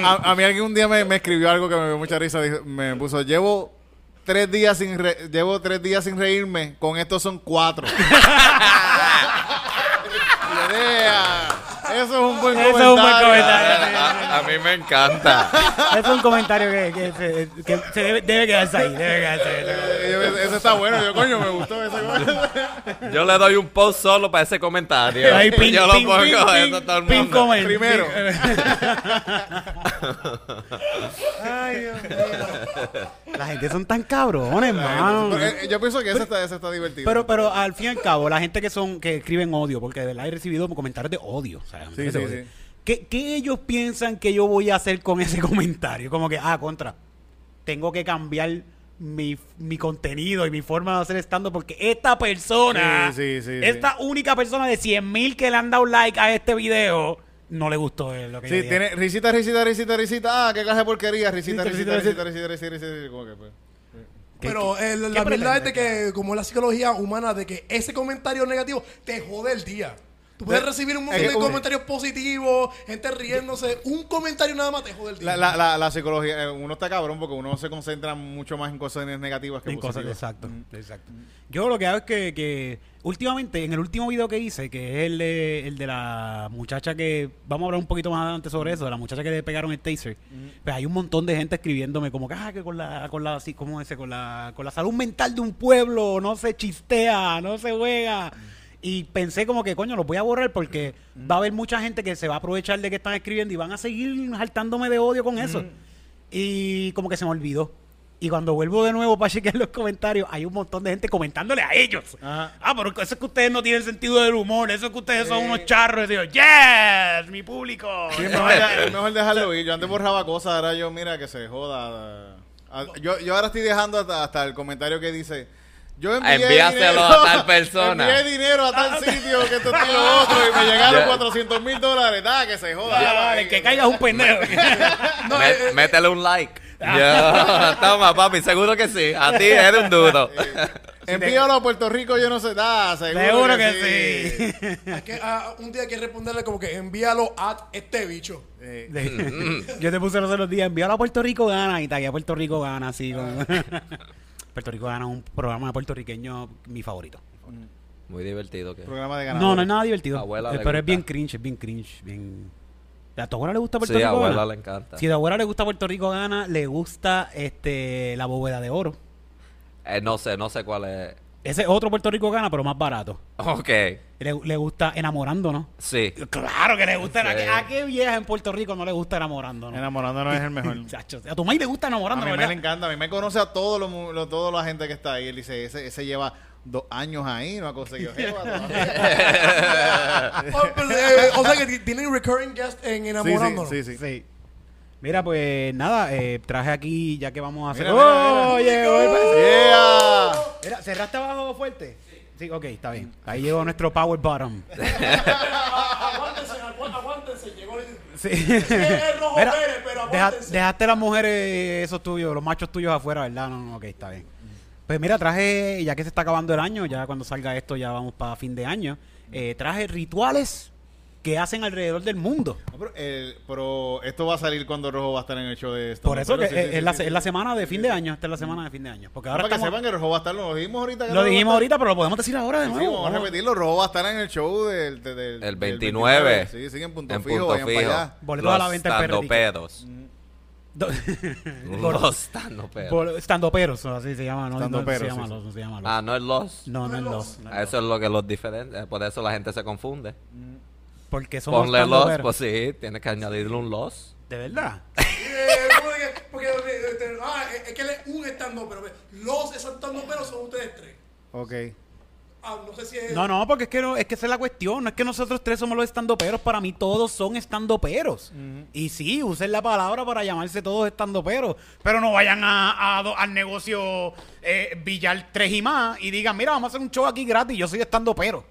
a, a mí alguien un día me, me escribió algo que me dio mucha risa. Dijo- me puso, llevo tres días sin re- llevo tres días sin reírme. Con esto son cuatro. Y yo, "Dea, Eso es un buen Eso es comentario. un buen comentario. a, a mí me encanta. Es un comentario que, que se, que se debe, debe quedarse ahí, debe quedarse ahí. Eh, yo, Eso está bueno. Yo, coño, me gustó ese comentario. Yo le doy un post solo para ese comentario. Ahí, pin, Yo lo pongo pin, eso todo el pin mundo. comment, Primero. Ay, Dios mío. La gente son tan cabrones, hermano. Pero, eh, yo pienso que ese está, ese está divertido. Pero, pero al fin y al cabo, la gente que son que escriben odio, porque de verdad he recibido comentarios de odio. o sea, Sí, sí, sí. ¿Qué, qué ellos piensan que yo voy a hacer con ese comentario? Como que, ah, contra, tengo que cambiar mi, mi contenido y mi forma de hacer stand porque esta persona, Sí, sí, sí, esta única persona de 100 mil que le han dado like a este video, no le gustó lo que yo Sí, tiene risita, risita, risita, risita. Ah, qué caja de porquería. Risita, Risita, risita, risita, risita, risita, risita, risita. Como que, pues. ¿Qué- Pero eh, la qué verdad es de que, como es la psicología humana, de que ese comentario negativo te jode el día. Tú puedes Eh, recibir un es montón que de comentarios positivos, gente riéndose. Un comentario nada más te jode el día. La, la, la, la psicología, eh, uno está cabrón porque uno se concentra mucho más en cosas negativas que en cosas, positivas. exacto, exacto. Yo lo que hago es que, que últimamente, en el último video que hice, que es el de, el de la muchacha que, vamos a hablar un poquito más adelante sobre eso, de la muchacha que le pegaron el taser, pues hay un montón de gente escribiéndome como que, ah, que con la, con la, así, ¿cómo dice? Con la, con la salud mental de un pueblo no se chistea, no se juega. Y pensé como que, coño, los voy a borrar porque va a haber mucha gente que se va a aprovechar de que están escribiendo y van a seguir saltándome de odio con eso. Y como que se me olvidó. Y cuando vuelvo de nuevo para chequear los comentarios, hay un montón de gente comentándole a ellos. Ajá. Ah, pero eso es que ustedes no tienen sentido del humor, eso es que ustedes son unos charros. Y digo, yes, mi público. Sí, es mejor, es mejor dejarlo ir. Yo antes borraba cosas, ahora yo, mira, que se joda. Ah, Yo, yo ahora estoy dejando hasta, hasta el comentario que dice. Yo envié Envíaselo dinero, a tal persona. Envié dinero a tal sitio que esto y lo otro y me llegaron Ya. 400 mil dólares. Nada, que se joda. Ya, vale, que caigas un pendejo. No, Mé- eh, métele un like. Ya, Toma, papi, seguro que sí. A ti eres un duro. Envíalo a Puerto Rico, yo no sé nada. Seguro, Seguro que, que sí. sí. hay que, ah, un día hay que responderle como que envíalo a este bicho. Eh, Yo te puse los otros días, envíalo a Puerto Rico gana y tagué a Puerto Rico gana, así como... Puerto Rico gana un programa de puertorriqueño mi favorito. Muy divertido. que programa de ganadores. No, no es nada divertido. Abuela Eh, le pero es gusta. bien cringe, es bien cringe, bien... ¿A tu abuela le gusta Puerto Sí, a Rico abuela gana? le encanta. Si a tu abuela le gusta Puerto Rico gana, le gusta este la bóveda de oro. Eh, no sé, no sé cuál es. Ese es otro Puerto Rico gana, pero más barato. Ok, Le, le gusta enamorando, ¿no? sí. Claro que le gusta. ¿A, Sí. qué, a qué vieja en Puerto Rico no le gusta enamorando? No? Enamorándonos es el mejor. Chacho, a tu maíz le gusta A enamorando, mí me encanta, a mí me conoce a todos los, mu- lo- toda la gente que está ahí. Él dice, ese, ese lleva dos años ahí, no ha conseguido. Oh, pues, eh, o sea que tienen recurring guest en sí, enamorándonos. sí, sí, sí. Sí. Mira, pues nada, eh, traje aquí ya que vamos a hacer. Mira, mira, ¡Oh! mira. llegó el- Yeah. Mira, ¿cerraste abajo fuerte? Sí. ok, está bien. Ahí llegó nuestro power bottom. aguántense, agu- aguántense. Llegó el... Sí. es Rojo Mira, Pérez, pero deja- dejaste las mujeres, esos tuyos, los machos tuyos afuera, ¿verdad? No, no, ok, está bien. Pues mira, traje, ya que se está acabando el año, ya cuando salga esto ya vamos para fin de año, eh, traje rituales que hacen alrededor del mundo. No, pero, esto va a salir cuando Rojo va a estar en el show de esto. Por eso que sí, es, sí, es sí, la, sí, es la sí. semana de fin de año, esta es la semana de fin de año. Porque ahora Para que sepan que Rojo va a estar, lo dijimos ahorita. que lo dijimos estar. ahorita, pero lo podemos decir ahora de Sí, nuevo. vamos a repetirlo. Rojo va a estar en el show del, del, del- El del 29. Sí, sí, en punto en fijo. punto vayan para fijo. allá. A la venta en pedos. Do- Los standoperos. Estandoperos, así se llama, ¿no? no Estandoperos, se llama sí, los, no se llama los. Ah, no es los. no, no es los. no Eso es lo que los diferencia. Por eso la gente se confunde. los. Porque somos Ponle los, pues sí, tienes que añadirle un los. De verdad. Eh, porque, porque, eh, ah, es que él es un estando, pero los esos estando pero son ustedes tres. Ok. Ah, no sé si es. No, no, porque es que no, es que esa es la cuestión. No es que nosotros tres somos los estandoperos. Para mí todos son estandoperos. Y sí, usen la palabra para llamarse todos estandoperos. Pero no vayan a, al negocio eh, Villar 3 y más y digan, mira, vamos a hacer un show aquí gratis. Yo soy estandopero.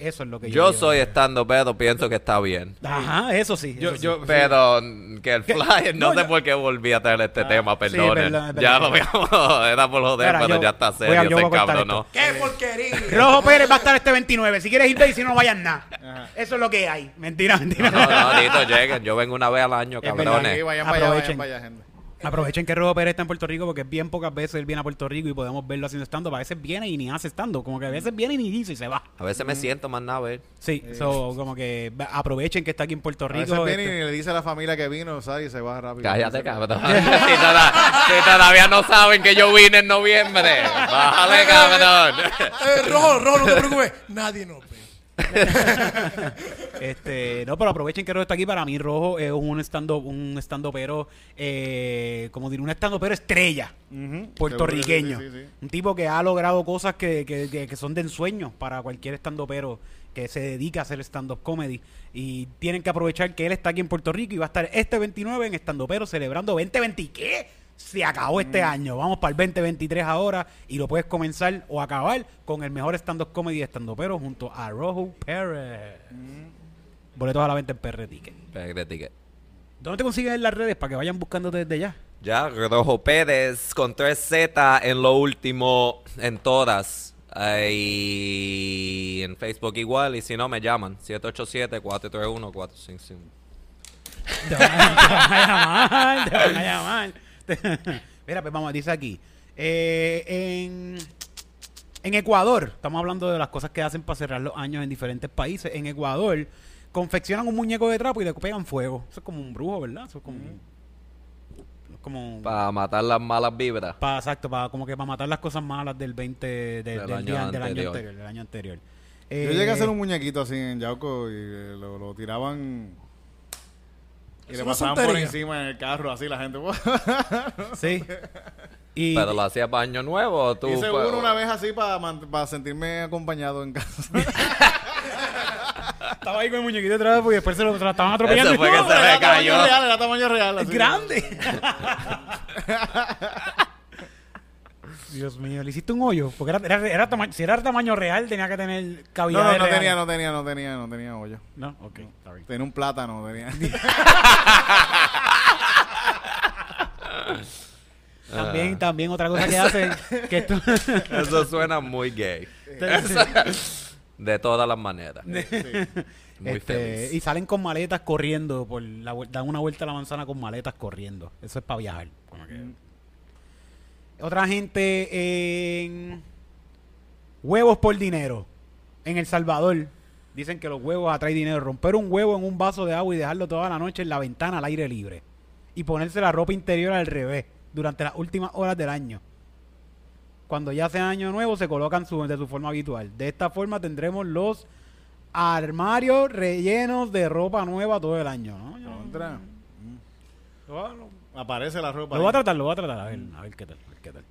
Eso es lo que yo Yo digo. soy standopero, pienso que está bien. Ajá, eso sí. Yo, eso sí. yo, Pero mm, que el flyer, no, No, sé yo- por qué volví a traer este tema, sí, perdonen. verdad, es ya lo habíamos, era por joder, Espera, pero yo- ya está serio, a cabrón, ¿no? ¡Qué porquería! Rojo Pérez va a estar este 29. Si quieres ir, ve y si no, no vayan nada. Eso es lo que hay. Mentira, mentira. No, no, Dito, lleguen. Yo vengo una vez al año, verdad, cabrones. Sí, vayan para allá, vayan Aprovechen. para allá, gente. Aprovechen que Rojo Pérez está en Puerto Rico porque bien pocas veces él viene a Puerto Rico y podemos verlo haciendo stand-up. A veces viene y ni hace stand-up. Como que a veces viene y ni dice y se va. A veces me siento más nada, a ver. Sí, so, como que aprovechen que está aquí en Puerto A Rico. veces viene este- y le dice a la familia que vino, ¿sabes? Y se va rápido. Cállate, cabrón. si todavía no saben que yo vine en noviembre, bájale, cabrón. Eh, rojo, rojo, no te preocupes. Nadie nos ve. Este, no, pero aprovechen que Rojo está aquí. Para mí, Rojo es un stand un stand-upero, eh, como diré, un stand-upero estrella Ujú. puertorriqueño. Seguro que sí, sí, sí. Un tipo que ha logrado cosas que, que, que- que son de ensueño para cualquier stand-upero que se dedica a hacer stand-up comedy. Y tienen que aprovechar que él está aquí en Puerto Rico y va a estar este 29 en stand-upero celebrando 2020. ¿Y ¿Qué? Se acabó este año. Vamos para el 2023 ahora y lo puedes comenzar o acabar con el mejor stand-up comedy de stand-upero junto a Rojo Pérez. Boletos a la venta en PR Ticket. ¿Dónde te consigues en las redes para que vayan buscándote desde ya? Ya, Rojo Pérez con 3Z en lo último, en todas. Y en Facebook igual, y si no me llaman, 787-431-455. Te van, a- te van a llamar, te van a llamar. Mira, pues vamos, dice aquí. eh, en, en Ecuador, estamos hablando de las cosas que hacen para cerrar los años en diferentes países. En Ecuador, confeccionan un muñeco de trapo y le pegan fuego. Eso es como un brujo, ¿verdad? Eso es como. Como. Para matar las malas vibras. Pa, exacto, para como que para matar las cosas malas del 20 de- Del del, año día- del año anterior. Del año anterior. Yo Eh, llegué a hacer un muñequito así en Yauco y eh, lo, lo tiraban Y Eso le pasaban por encima en el carro, así la gente. Sí. Y ¿Pero lo hacías para año nuevo o tú? Hice pues, uno una vez así para sentirme acompañado en casa. estaba ahí con el muñequito detrás porque después se lo, se lo estaban atropellando. Ese fue y que no, se era tamaño real, era tamaño real. Es así. grande. Dios mío, le hiciste un hoyo. Porque era, era, era tama- si era tamaño real, tenía que tener cavidad. No, no, no real. tenía, no tenía, no tenía, no tenía hoyo. No, ok. Tenía un plátano, tenía. También, también otra cosa que hacen. que esto, Eso suena muy gay. De todas las maneras. Muy Este, feliz. y salen con maletas corriendo. por la, Dan una vuelta a la manzana con maletas corriendo. Eso es para viajar. como que- Otra gente en huevos por dinero. En El Salvador. Dicen que los huevos atraen dinero. Romper un huevo en un vaso de agua y dejarlo toda la noche en la ventana al aire libre. Y ponerse la ropa interior al revés durante las últimas horas del año. Cuando ya sea año nuevo se colocan su- de su forma habitual. De esta forma tendremos los armarios rellenos de ropa nueva todo el año. ¿no? Yo- Aparece la ropa. lo voy a tratar, lo voy a tratar. A ver, a ver qué tal. Qué tal.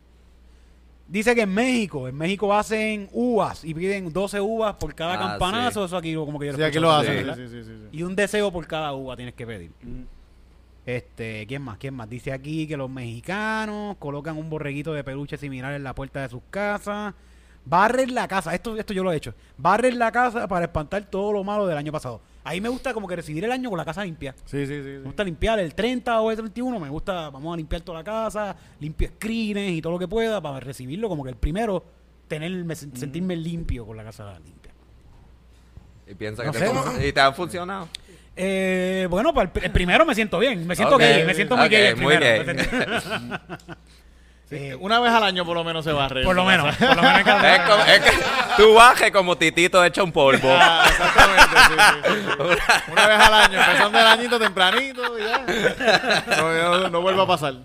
Dice que en México, en México hacen uvas y piden 12 uvas por cada Ah, campanazo. sí. Eso aquí como que yo Sí, aquí escucho lo hacen. ¿verdad? Sí, sí, sí, sí. Y un deseo por cada uva tienes que pedir. Mm. Este, ¿quién más? ¿Quién más? Dice aquí que los mexicanos colocan un borreguito de peluche similar en la puerta de sus casas. Barren la casa, esto, esto yo lo he hecho. Barren la casa para espantar todo lo malo del año pasado. Ahí me gusta como que recibir el año con la casa limpia. Sí, sí, sí. Me sí. gusta limpiar el 30 o el 31, me gusta, vamos a limpiar toda la casa, limpio screens y todo lo que pueda para recibirlo como que el primero, tenerme, sentirme limpio con la casa limpia. Y piensa No que te, y te ha funcionado. Eh, bueno, para el, pr- el primero me siento bien, me siento gay, me siento muy ok, gay el muy gay. Siento- Eh, Una vez al año por lo menos se barre. por lo menos, por lo menos cada- Es, como- es que tú bajes como titito hecho un polvo. Ah, exactamente, sí, sí, sí, sí. Una vez al año, empezando el añito tempranito y ya. No, no, no vuelva a pasar.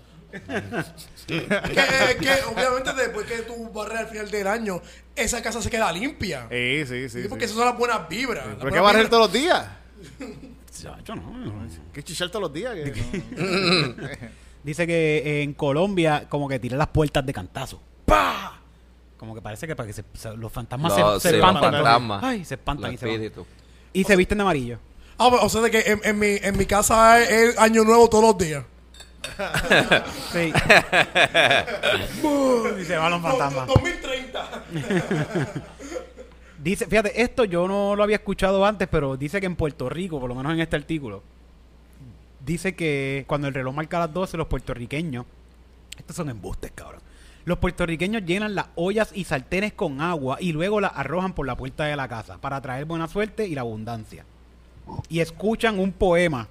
que, que obviamente después que tú barres al final del año, esa casa se queda limpia. Sí, sí, sí. Sí, porque sí. esas son las buenas vibras. las Pero hay que buenas barrer todos los días. Chacho, no, no. Hay que chichar todos los días. que no- Dice que en Colombia como que tiran las puertas de cantazo. ¡Pah! Como que parece que para que se- se- los fantasmas se, Los- se sí, los espantan. fantasmas. Ay, se espantan Los y se van. espíritus. Y se visten de amarillo. Ah, o sea, de que en, en mi, en mi casa es, es año nuevo todos los días. Sí. y se van los fantasmas. 2030. Dice, fíjate, esto yo no lo había escuchado antes, pero dice que en Puerto Rico, por lo menos en este artículo, dice que cuando el reloj marca las 12, los puertorriqueños, estos son embustes, cabrón. Los puertorriqueños llenan las ollas y sartenes con agua y luego las arrojan por la puerta de la casa para traer buena suerte y la abundancia. Y escuchan un poema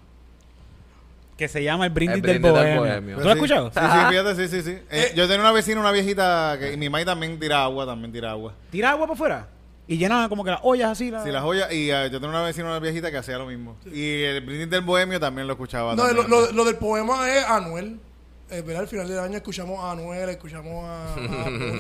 que se llama El brindis, El del, brindis del bohemio. bohemio. ¿Tú lo has escuchado? Sí, sí, fíjate, sí, sí, sí. Eh, yo tenía una vecina, una viejita, que y mi madre también tira agua, también tira agua. Tira agua para afuera y llenan como que las ollas así. la- Sí, las joyas, y eh, yo tenía una vecina, una viejita que hacía lo mismo. Y el brindis del bohemio también lo escuchaba. No, lo, también. lo- lo del poema es Anuel. Eh, ¿verdad? Al final del año escuchamos a Anuel, escuchamos a.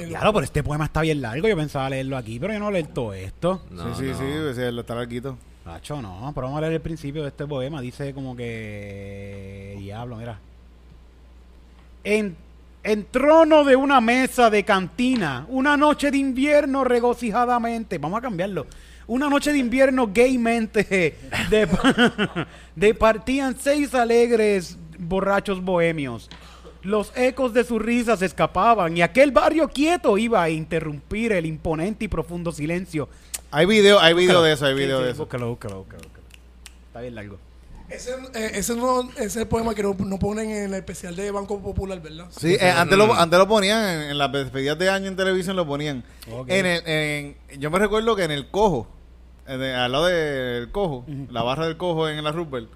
Claro, pero este poema está bien largo. Yo pensaba leerlo aquí, pero yo no leer todo esto. No, sí, sí, no. sí, lo está larguito. Nacho, no. Pero vamos a leer el principio de este poema. Dice como que... Diablo, mira. En, en trono de una mesa de cantina, una noche de invierno regocijadamente. Vamos a cambiarlo. Una noche de invierno gaymente de, departían seis alegres borrachos bohemios. Los ecos de sus risas escapaban y aquel barrio quieto iba a interrumpir el imponente y profundo silencio Hay video, hay video de eso, hay Sí, video sí, de eso. Búscalo, búscalo, búscalo, búscalo. Está bien largo. Ese, eh, ese, no, ese es el poema que no, no ponen en el especial de Banco Popular, ¿verdad? Sí, eh, antes, lo, antes lo ponían en, en las despedidas de año en televisión, lo ponían. Ok. En el, en- yo me recuerdo que en el cojo, en el- al lado del cojo, la barra del cojo en la Rupert,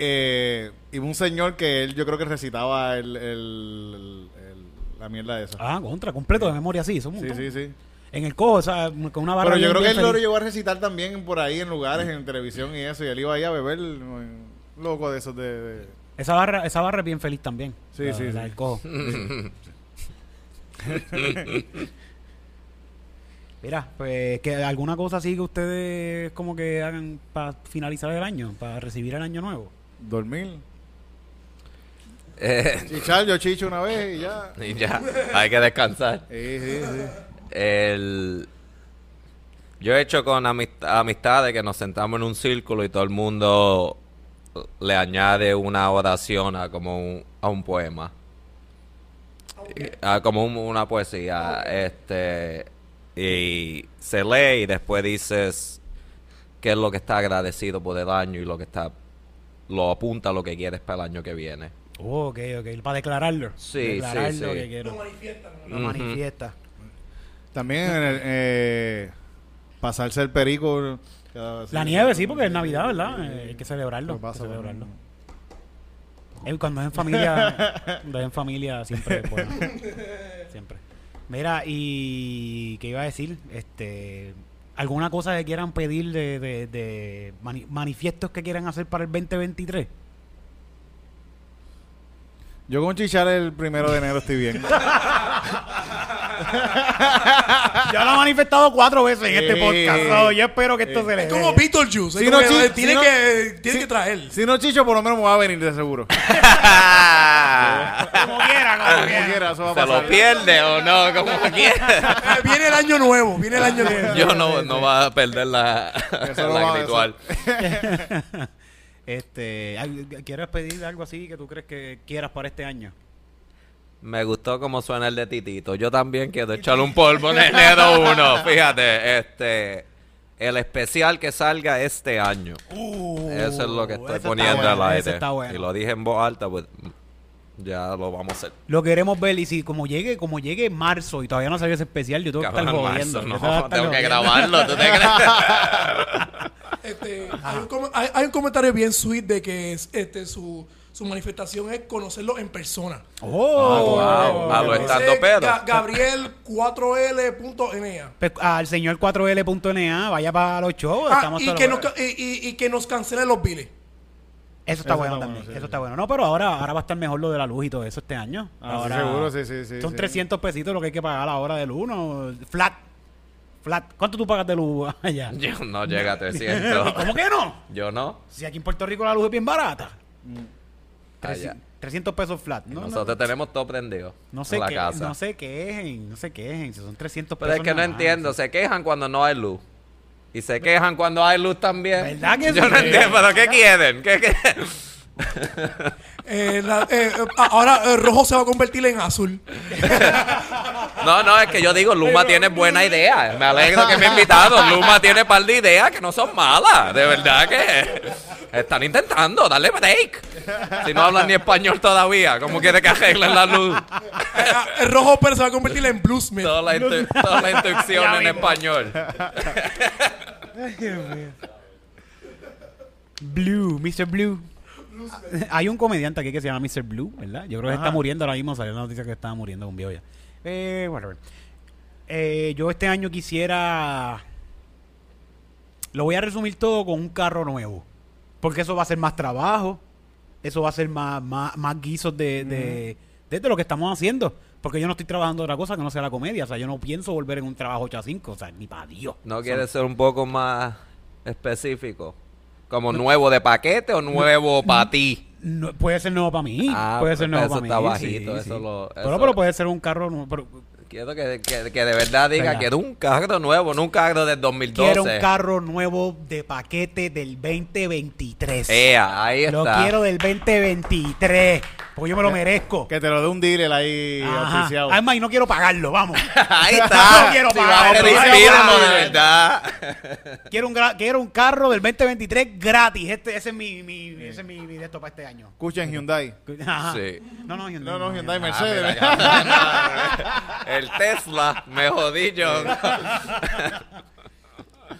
eh, iba un señor que él, yo creo que recitaba el, el- el- el- la mierda esa. Ah, contra, completo de memoria, sí. Son sí, sí, sí. En el cojo, o sea, con una barra Pero yo creo que él lo llegó a recitar también por ahí en lugares, en televisión y eso, y él iba ahí a beber, loco de esos de... de- Esa barra, esa barra es bien feliz también. Sí, la, sí, la sí. del cojo. Mira, pues que alguna cosa así que ustedes como que hagan para finalizar el año, para recibir el año nuevo. Dormir. Eh, Chichar, yo chicho una vez y ya. y ya, hay que descansar. Sí, sí, sí. El... Yo he hecho con amist- amistades que nos sentamos en un círculo y todo el mundo le añade una oración a como un, a un poema. Y- a como un- una poesía. Este y se lee y después dices qué es lo que está agradecido por el año y lo que está lo apunta a lo que quieres para el año que viene. Oh, ok, ok. Para declararlo. Sí, sí, lo sí. que quiero. Lo manifiestan. ¿no? Lo Ujú. manifiesta. También en el, eh, pasarse el perico. cada- La nieve, sí, porque es Navidad, ¿verdad? Eh, hay que celebrarlo. Hay que celebrarlo. Eh, Cuando es en familia, cuando es en familia siempre es bueno. Siempre. Mira, y ¿qué iba a decir? Este, ¿Alguna cosa que quieran pedir de, de, de mani- manifiestos que quieran hacer para el 2023? Yo con chichar el primero de enero estoy bien. Ya lo ha manifestado cuatro veces en este podcast. so, yo espero que esto se le Es como Beetlejuice. Si es no, como que, chi- tiene si no- que, tiene si- que traer. si no chicho, por lo menos me va a venir de seguro. Como quiera, como Como quiera. quiera, eso va a ¿Se pasar. lo pierde o no? Como quiera. Eh, viene el año nuevo. Viene el año nuevo. Yo no, no va a perder la, Eso no la va- ritual. Este, ¿al- ¿Quieres pedir algo así que tú crees que quieras para este año? Me gustó cómo suena el de Titito. Yo también quiero echarle un polvo en enero uno. Fíjate, este... El especial que salga este año. Eso es lo que estoy poniendo bueno, al aire. está bueno. Y lo dije en voz alta, pues ya lo vamos a hacer. Lo queremos ver y si como llegue, como llegue marzo y todavía no salió ese especial, yo tengo que estar jodiendo. tengo no, estar tengo que grabarlo. ¿tú te crees? Este, hay, un com- hay- hay un comentario bien sweet de que es, este, su, su manifestación es conocerlo en persona. Oh, Ah, wow. A lo Ese estando es pedo. Ga- Gabriel 4L.NA. Pues, al señor 4L.NA, vaya para los shows. Ah, estamos y, que los- nos, y, y- y que nos cancele los biles. Eso está Eso bueno está también. bueno, sí, eso sí. está bueno. No, pero ahora, ahora va a estar mejor lo de la luz y todo eso este año. Ah, sí, ahora, seguro, sí, sí, sí, Son sí. 300 pesitos lo que hay que pagar a la hora de luz, ¿no? Flat. Flat. ¿Cuánto tú pagas de luz allá? Yo no llega a 300. ¿Cómo que no? Yo no. Si aquí en Puerto Rico la luz es bien barata. Allá. 300 pesos flat. No, no, Nosotros tenemos todo prendido no sé en la qué, casa. no se quejen, no se quejen, si son 300 Pero pesos. es que no más. entiendo. Se quejan cuando no hay luz. Y se quejan cuando hay luz también. ¿Verdad que Yo sí? no entiendo. ¿Pero qué quieren? ¿Qué, qué? Eh, la- eh, eh, ahora eh, rojo se va a convertir en azul. No, no, es que yo digo, Luma tiene buena idea. Me alegro que me ha invitado. Luma tiene par de ideas que no son malas. De verdad que están intentando, darle break. Si no hablan ni español todavía, ¿cómo quiere que arreglen la luz? Eh, ah, el rojo pero se va a convertir en bluesmith. Toda la, instru- toda la instrucción en español. Blue, Mr. Blue. Hay un comediante aquí que se llama Mr. Blue, ¿verdad? Yo creo que está muriendo ahora mismo. Salió la noticia que estaba muriendo un viejo ya. Eh, whatever. Eh, yo este año quisiera. Lo voy a resumir todo con un carro nuevo. Porque eso va a ser más trabajo. Eso va a ser más, más, más guisos de, de, de- de lo que estamos haciendo. Porque yo no estoy trabajando otra cosa que no sea la comedia. O sea, yo no pienso volver en un trabajo 8 a 5. O sea, ni para Dios. ¿No quiere ser un poco más específico? ¿Como nuevo de paquete o nuevo para ti? No, puede ser nuevo para mí. Ah, puede ser pues nuevo eso para mí. está sí, eso lo- pero, eso- pero puede ser un carro nuevo. pero Quiero que, que- que de verdad diga Venga. que un carro nuevo, no un carro del 2012. quiero un carro nuevo de paquete del 2023. Ea, ahí Lo está. quiero del 2023. Porque yo me lo merezco. Que te lo dé un dealer ahí Ajá. auspiciado. Además, y no quiero pagarlo, vamos. Ahí está. No quiero Sí, pagar, pero no quiero inspíralo pagar. de verdad. quiero, un quiero un carro del 2023 gratis. Este, ese es mi, mi, ese es mi, mi de esto para este año. Escuchen Hyundai. Ajá. Sí. No, no, Hyundai. No, no, Hyundai Ah, Mercedes. mira, ya. El Tesla, me jodí yo.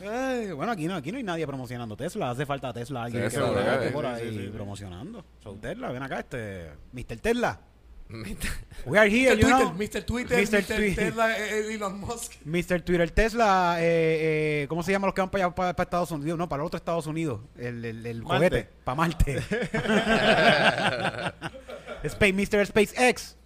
Ay, bueno, aquí no, aquí no hay nadie promocionando Tesla. Hace falta Tesla alguien Sí, que seguro, lo sí, por sí, ahí sí, sí. promocionando. So, Tesla, ven acá, este. Mr. Tesla. We are here, Mr. you Twitter, know. Mr. Twitter, Mr. Mr. Twi- Tesla, eh, Elon Musk. Mr. Twitter Tesla, eh, eh, ¿cómo se llaman los que van para allá, para, para Estados Unidos? No, para el otro Estados Unidos. El, el, el Marte. para Marte. Space, Mr. SpaceX.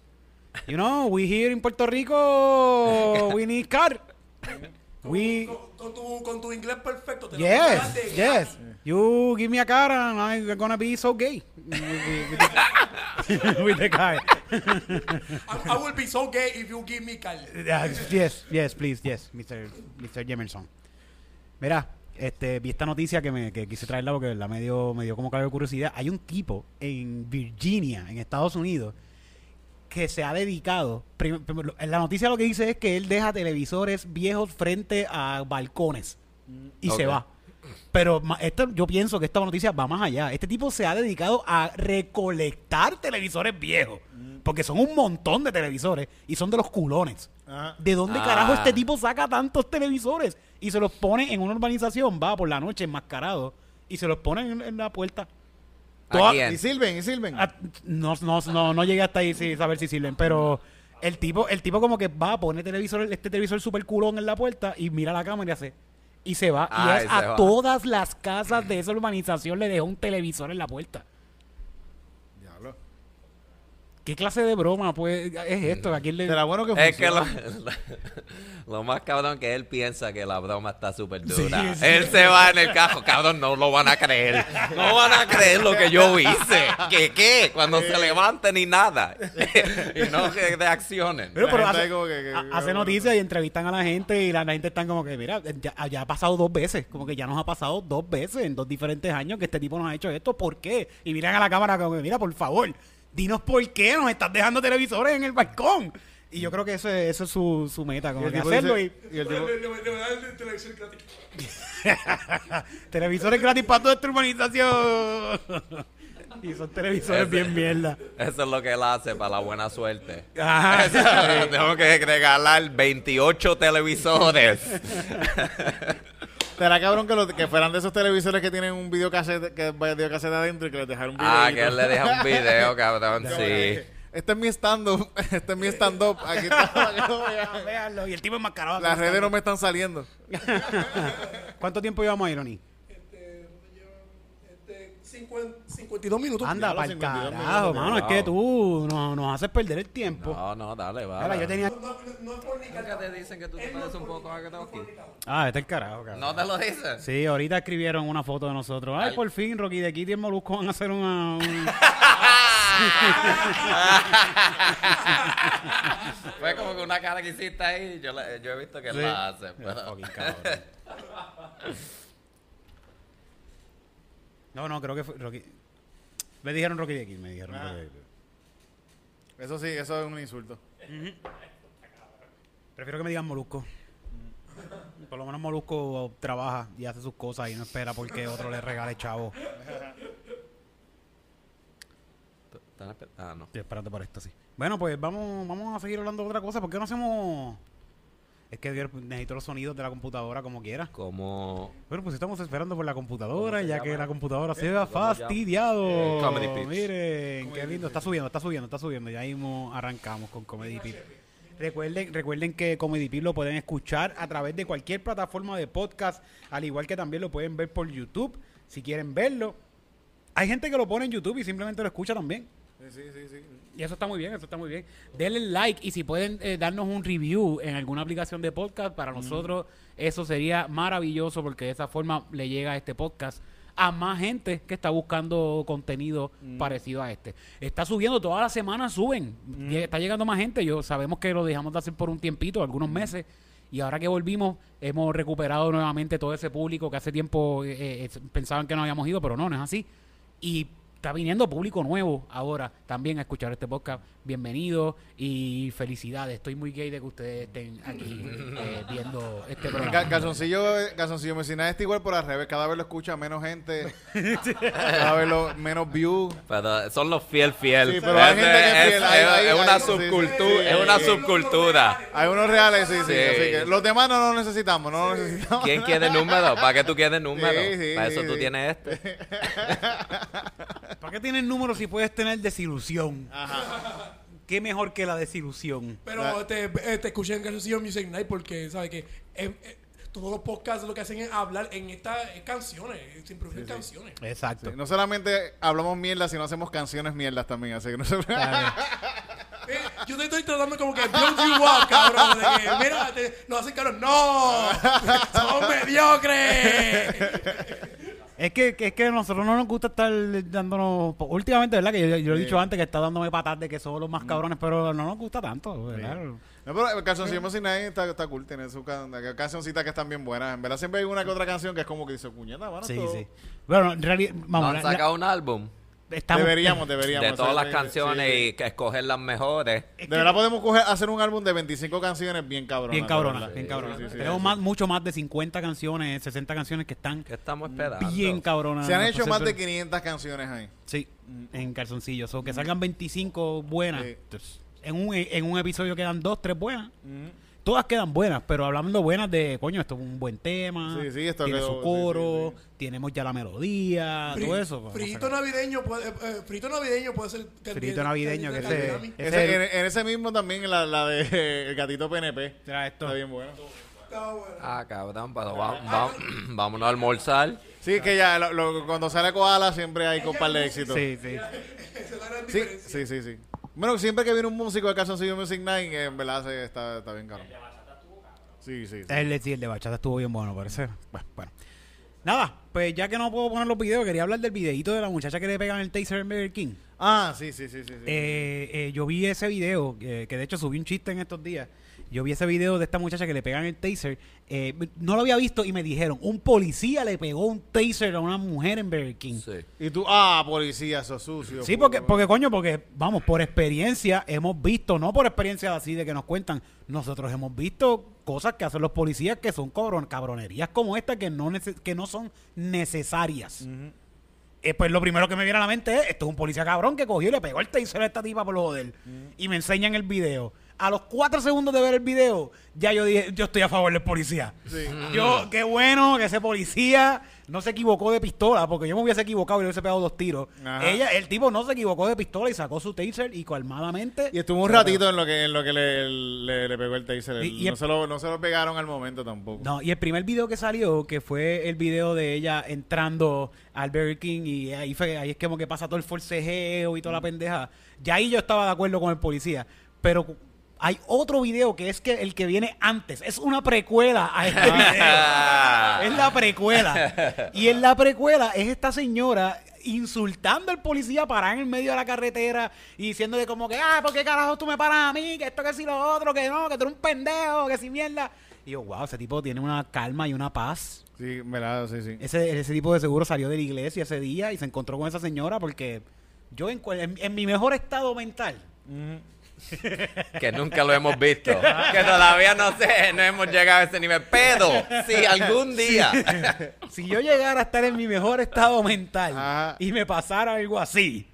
You know, we here in Puerto Rico, we need car. We, Con, con tu, con tu inglés perfecto. Te lo yes, de- yes. You give me a car and I'm gonna be so gay. with, the, with the guy. I, I will be so gay if you give me cal. Yeah, yes, yes, please, yes, Mr. Mr. Jemerson. Mira, este, vi esta noticia que me que quise traerla porque la me dio, me dio como claro de curiosidad. Hay un tipo en Virginia, en Estados Unidos, que se ha dedicado. en la noticia lo que dice es que él deja televisores viejos frente a balcones y se va. Pero esto, yo pienso que esta noticia va más allá. Este tipo se ha dedicado a recolectar televisores viejos. Porque son un montón de televisores y son de los culones. ¿De dónde Ah. carajo este tipo saca tantos televisores? Y se los pone en una urbanización, va por la noche enmascarado, y se los pone en, en la puerta. ¿A Toda- quién? Y sirven, y sirven. Ah, no, no, no, no llegué hasta ahí sin saber si sirven, pero el tipo, el tipo como que va a poner televisor, este televisor super culón en la puerta y mira la cámara y hace. Y se va. Ah, y es y se a va. todas las casas de esa urbanización le dejó un televisor en la puerta. ¿Qué clase de broma pues, es esto? ¿A quién le... Será bueno que Es que lo, lo más cabrón que él piensa que la broma está súper dura. sí. Él se va en el cajo, cabrón, no lo van a creer. No van a creer lo que yo hice. ¿Qué qué? Cuando se levanten ni nada. y no que reaccionen. Pero, pero hace, que- que- ha- hace noticias y entrevistan a la gente y la, la gente están como que, mira, ya, ya ha pasado dos veces, como que ya nos ha pasado dos veces en dos diferentes años que este tipo nos ha hecho esto, ¿por qué? Y miran a la cámara como que, mira, por favor, dinos por qué nos estás dejando televisores en el balcón. Y yo creo que eso es, eso es su, su meta, como que hacerlo dice- y y el tipo- Le, le, le voy a dar el televisor gratis. televisores gratis para toda esta urbanización. y son televisores Ese- bien mierda. Eso es lo que él hace para la buena suerte. Ajá. Tengo que regalar 28 televisores. Será cabrón que, lo- que fueran de esos televisores que tienen un videocassette, que videocassette adentro y que les dejaron un video. ah, que él le deja un video, cabrón. Sí. Este es mi stand-up. Este es mi stand-up. Aquí está. Véanlo, y el tipo enmascarado. Las redes no me están saliendo. ¿Cuánto tiempo llevamos ahí, Ronnie? Este, este, 50, 52 minutos. Anda, para el 52 carajo, mano. Es que tú nos, nos haces perder el tiempo. No, no, dale, va. Mira, yo tenía... No, no, no es por ni ¿Nunca te dicen que tú te pareces un poco a Karaoke? Ah, este es el carajo, cabrón. ¿No te lo dicen? Sí, ahorita escribieron una foto de nosotros. Ay, Ay. por fin, Rocky de Kitty y el Molusco van a hacer una... un- Fue como que una cara que hiciste ahí. Yo, la- yo he visto que Sí. la hace. pero-. No, no, creo que fue Rocky... Me dijeron Rocky de Kitty, me dijeron Ah. Rocky de. Eso sí, eso es un insulto. Prefiero que me digan Molusco. Por lo menos Molusco trabaja y hace sus cosas y no espera porque otro le regale chavo. ¿Están esper- Ah, no. Estoy esperando por esto, sí. Bueno, pues vamos, vamos a seguir hablando de otra cosa. ¿Por qué no hacemos...? Es que yo necesito los sonidos de la computadora como quiera. Como. Bueno, pues estamos esperando por la computadora, ya llama? que la computadora se ¿Qué? va fastidiado. Eh. Miren, qué lindo. Está subiendo, está subiendo, está subiendo. Ya mismo arrancamos con Comedy Pips. Recuerden, recuerden que Comedy Pips lo pueden escuchar a través de cualquier plataforma de podcast, al igual que también lo pueden ver por YouTube, si quieren verlo. Hay gente que lo pone en YouTube y simplemente lo escucha también. Sí, sí, sí. sí. Y eso está muy bien, eso está muy bien. Denle like y si pueden eh, darnos un review en alguna aplicación de podcast, para nosotros eso sería maravilloso porque de esa forma le llega este podcast a más gente que está buscando contenido parecido a este. Está subiendo, todas las semanas suben. Está llegando más gente. Yo sabemos que lo dejamos de hacer por un tiempito, algunos meses. Y ahora que volvimos, hemos recuperado nuevamente todo ese público que hace tiempo eh, eh, pensaban que no habíamos ido, pero no, no es así. Y está viniendo público nuevo ahora también a escuchar este podcast. Bienvenido y felicidades. Estoy muy gay de que ustedes estén aquí eh, viendo este programa. Calzoncillo, calzoncillo Mecina está igual por al revés. Cada vez lo escucha menos gente. cada vez lo, menos views. Pero son los fiel fiel. Sí, pero hay Es- gente que es es, fiel, hay- es- hay- es una hay- sí, sí, subcultura. es una subcultura. Hay unos reales, sí, sí. Sí. Así que los demás no los necesitamos, no los necesitamos. ¿Quién quiere número? ¿Para qué tú quieres número? Sí, sí, Para eso sí, tú sí. tienes este. ¿Para qué tienes números si puedes tener desilusión? ¿Qué mejor que la desilusión? Pero te, eh, te escuché en Calzoncillo Music Night porque, ¿sabes que Todos los podcasts lo que hacen es hablar en estas canciones, siempre producen canciones. Exacto. Sí, no solamente hablamos mierda, sino hacemos canciones mierdas también. Así que no se... Eh, Yo te estoy tratando como que build you up, cabrón. De que, mira, te- nos hacen cabrón. ¡No! ¡Somos mediocres! Es que, es que a nosotros no nos gusta estar dándonos. Últimamente, ¿verdad? Que yo, yo lo he dicho antes que está dándome patas de que somos los más cabrones, pero no nos gusta tanto, ¿verdad? No, pero el Calzoncillo Music Night está, está cool, tiene sus can- cancioncitas que están bien buenas. En verdad siempre hay una que otra canción que es como que dice, puñeta, mano, Sí, sí. Bueno, en realidad, ¿No vamos, han la- la- sacado un álbum? Estamos- Deberíamos, deberíamos. De todas las canciones sí. y que escoger las mejores. De verdad podemos coger, hacer un álbum de 25 canciones bien cabronas. Bien de cabrona, verdad. bien Sí, cabrona. sí, sí, Tenemos sí. más, mucho más de 50 canciones, 60 canciones que están ¿Qué estamos esperando? bien cabronas. Se han hecho más de pero- 500 canciones ahí. Sí, en calzoncillos. O que salgan 25 buenas. Sí. Entonces, en, un, en un episodio quedan dos, tres buenas. Todas quedan buenas, pero hablando buenas de, coño, esto es un buen tema. Sí, sí, esto tiene quedó- su sí, coro, sí, tenemos ya la melodía, todo eso. a Frito navideño puede, eh, frito navideño puede ser. Frito navideño, que ese-. Ese Ese- es el- en, en ese mismo también la, la de El Gatito PNP. Mira esto. Está bien bueno. Está bueno. Ah, cabrón, pero va- va- vámonos a almorzar. Sí, que ya lo- lo- cuando sale Koala siempre hay un par de éxitos. Sí, sí. Esa es la gran Sí, diferencia. sí, sí, sí. Bueno, siempre que viene un músico de Calzoncillo Music Night, en verdad se- está, está bien caro. Sí, sí, sí. El, de- sí, el de bachata estuvo bien bueno, parece. Bueno, bueno. Nada, pues ya que no puedo poner los videos, quería hablar del videito de la muchacha que le pegan el taser en Burger King. Ah, sí, sí, sí, sí. sí. Eh, eh, yo vi ese video, eh, que de hecho subí un chiste en estos días. Yo vi ese video de esta muchacha que le pegan el taser. eh, no lo había visto y me dijeron, un policía le pegó un taser a una mujer en Burger King. Sí, Sí. Y tú, ah, policía, eso sucio. porque, porque coño, porque vamos, por experiencia hemos visto, no por experiencia así de que nos cuentan, nosotros hemos visto cosas que hacen los policías que son cabron- cabronerías como esta que no, que no son necesarias. Eh, pues lo primero que me viene a la mente es, esto es un policía cabrón que cogió y le pegó el taser a esta tipa por lo joder. Y me enseñan el video. A los cuatro segundos de ver el video, ya yo dije, yo estoy a favor del policía. Sí. Yo, qué bueno que ese policía no se equivocó de pistola, porque yo me hubiese equivocado y le hubiese pegado dos tiros. Ajá. Ella, el tipo no se equivocó de pistola y sacó su taser y calmadamente. Y estuvo un ratito en lo que, en lo que le, le, le pegó el taser. Y- y no, se lo, no se lo pegaron al momento tampoco. No, y el primer video que salió, que fue el video de ella entrando al Burger King y ahí, fue, ahí es como que pasa todo el forcejeo y toda la pendeja. Ya ahí yo estaba de acuerdo con el policía. Pero hay otro video que es que el que viene antes. Es una precuela a este video. es la precuela. Y en la precuela es esta señora insultando al policía parar en el medio de la carretera y diciéndole como que, ah, ¿por qué carajo tú me paras a mí? Que esto, que si lo otro, que no, que tú eres un pendejo, que si mierda. Y yo, wow, ese tipo tiene una calma y una paz. Sí, verdad, sí, sí. Ese, ese tipo de seguro salió de la iglesia ese día y se encontró con esa señora porque yo en- en mi mejor estado mental, Que nunca lo hemos visto. que todavía no sé, no hemos llegado a ese nivel. Pero, sí, algún día. si yo llegara a estar en mi mejor estado mental Ajá. y me pasara algo así,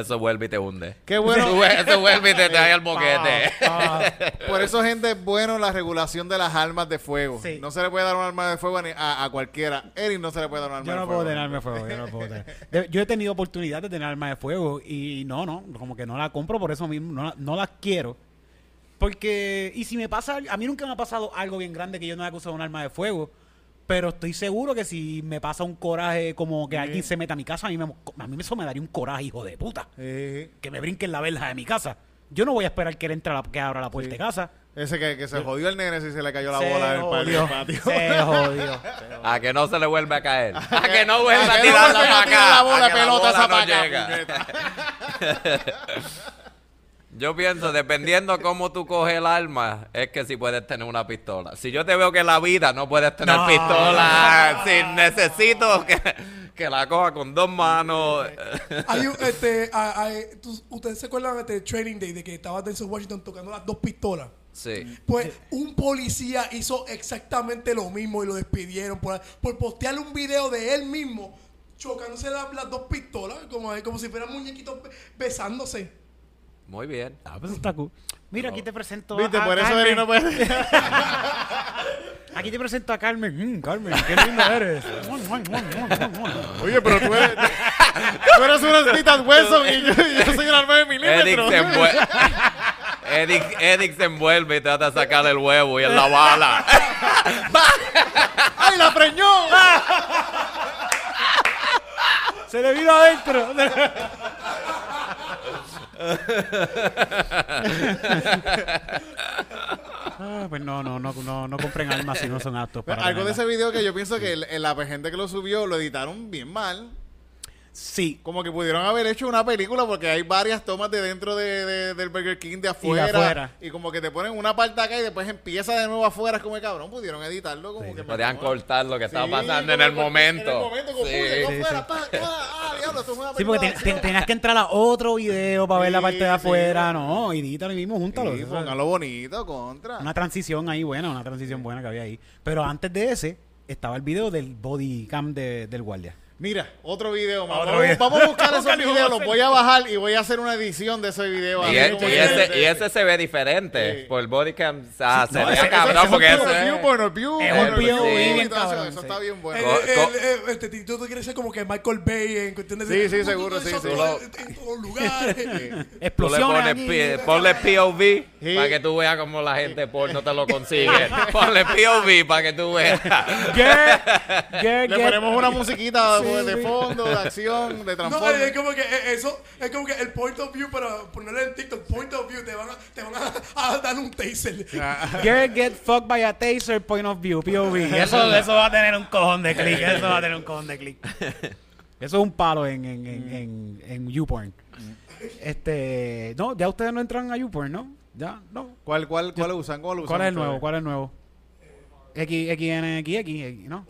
Eso vuelve y te hunde. Qué bueno. Eso vuelve y te trae al boquete. ah, Por eso, gente, es bueno la regulación de las armas de fuego. Sí. No se le puede dar un arma de fuego a, a, a cualquiera. Eric no se le puede dar un arma yo de no fuego. puedo tener arma de fuego. Yo, no puedo tener. De- yo he tenido oportunidad de tener arma de fuego y no, no, como que no la compro por eso mismo, no, la- no las quiero. Porque, y si me pasa, a mí nunca me ha pasado algo bien grande que yo no haya usado un arma de fuego. Pero estoy seguro que si me pasa un coraje como que alguien se meta a mi casa, a mí, me, a mí eso me daría un coraje, hijo de puta. Sí. Que me brinquen la verja de mi casa. Yo no voy a esperar que él entre a la, que abra la puerta de casa. Ese que, que se jodió el nene si se le cayó la Se bola del jodió, patio. Se jodió. A que no se le vuelve a caer. A que no vuelva A a que no tirarla vuelva a para tirar acá. la bola a que pelota esa no para acá, llega. Yo pienso, dependiendo cómo tú coges el arma, es que si puedes tener una pistola. Si yo te veo que en la vida no puedes tener No. pistola, si necesito que, que la coja con dos manos. Hay un, este, a- a- tú- ¿Ustedes se acuerdan de este Training Day de que estaba Denzel Washington tocando las dos pistolas? Sí. Pues un policía hizo exactamente lo mismo y lo despidieron por, por postearle un video de él mismo chocándose la- las dos pistolas, como, como si fueran muñequitos be- besándose. Muy bien. Ah, pues está cool. Mira, aquí te presento Viste, a por eso Carmen. Eric no puede. Aquí te presento a Carmen. Mm, Carmen, qué linda eres. Oye, pero tú eres. tú eres una Titan Wilson y yo, yo soy una 9 Edic milímetros. se, envuelve, Edic, Edic se envuelve y trata de sacar el huevo y en la bala. ¡Ay, la preñó! Se le vino adentro. Ah, pues no, no, no, no, no compren armas si no son aptos para Algo de ese video que yo pienso que el- la gente que lo subió lo editaron bien mal. Sí. Como que pudieron haber hecho una película porque hay varias tomas de dentro de, de- del Burger King de afuera. afuera. Y como que te ponen una parte acá y después empieza de nuevo afuera. Es como cabrón, pudieron editarlo como Sí. que Podían mejor. cortar lo que estaba Sí, pasando en el momento. En el momento, como, Sí. "Pude, Sí, afuera, sí. pa, ah, diablo, esto es una Sí, película porque de te- acción". te- tenías que entrar a otro video para ver la parte de sí. afuera. No, edítalo y mismo, júntalo. Sí, póngalo bonito, contra. Una transición ahí buena, una transición buena que había ahí. Pero antes de ese, estaba el video del body cam de- del guardia. Mira, otro video más. Otro vamos, video. vamos a buscar esos videos, los voy a bajar y voy a hacer una edición de ese video. Y, ese, y ese se ve diferente. Sí. Por el bodycam. Ah, se no, ve ese- cabrón porque view, view, Es point un view, eso, cabrón, Eso sí. está bien bueno. El- co- el- este, tú, quieres ser como que Michael Bay en cuestión de... Sí, sí, seguro, sí, En todos lugares. Explosiones ponle POV para que tú veas cómo la gente porno te lo consigue. ponle POV para que tú veas. Le ponemos una musiquita Sí, de fondo, de acción, de No, transforme. es como que eso, es como que el point of view para ponerle en TikTok, point of view, te van a, te van a, a dar un taser. Get, get fucked by a taser point of view, POV. Eso, eso va a tener un cojón de clic. Eso va a tener un cojón de clic. Eso es un palo en, en, en, en, en YouPorn. Este, no, ya ustedes no entran a YouPorn, ¿no? Ya, no. ¿Cuál, cuál, cuál usan? ¿Cuál usan? ¿Cuál es el nuevo? ¿Cuál es el nuevo? X, XNXX, ¿no?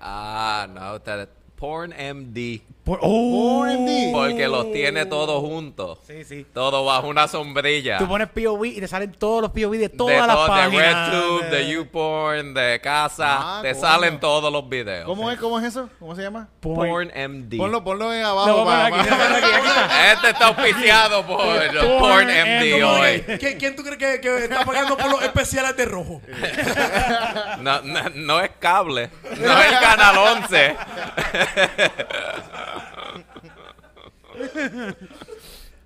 Ah, no, that Porn MD. Por, oh. Porque los tiene todos juntos. Sí, sí. Todo bajo una sombrilla. Tú pones POV y te salen todos los POV de de todas las todo, de páginas. RedTube, de YouPorn, de casa. Ah, te coño. salen todos los videos. ¿Cómo es? ¿Cómo es eso? ¿Cómo se llama? Porn MD. Ponlo, ponlo en Lo abajo. voy a pa- poner aquí. Este está auspiciado por Porn Porn MD. Hoy. ¿Quién, quién tú crees que, que está pagando por los especiales de rojo? No, no, no es cable, no es el canal 11.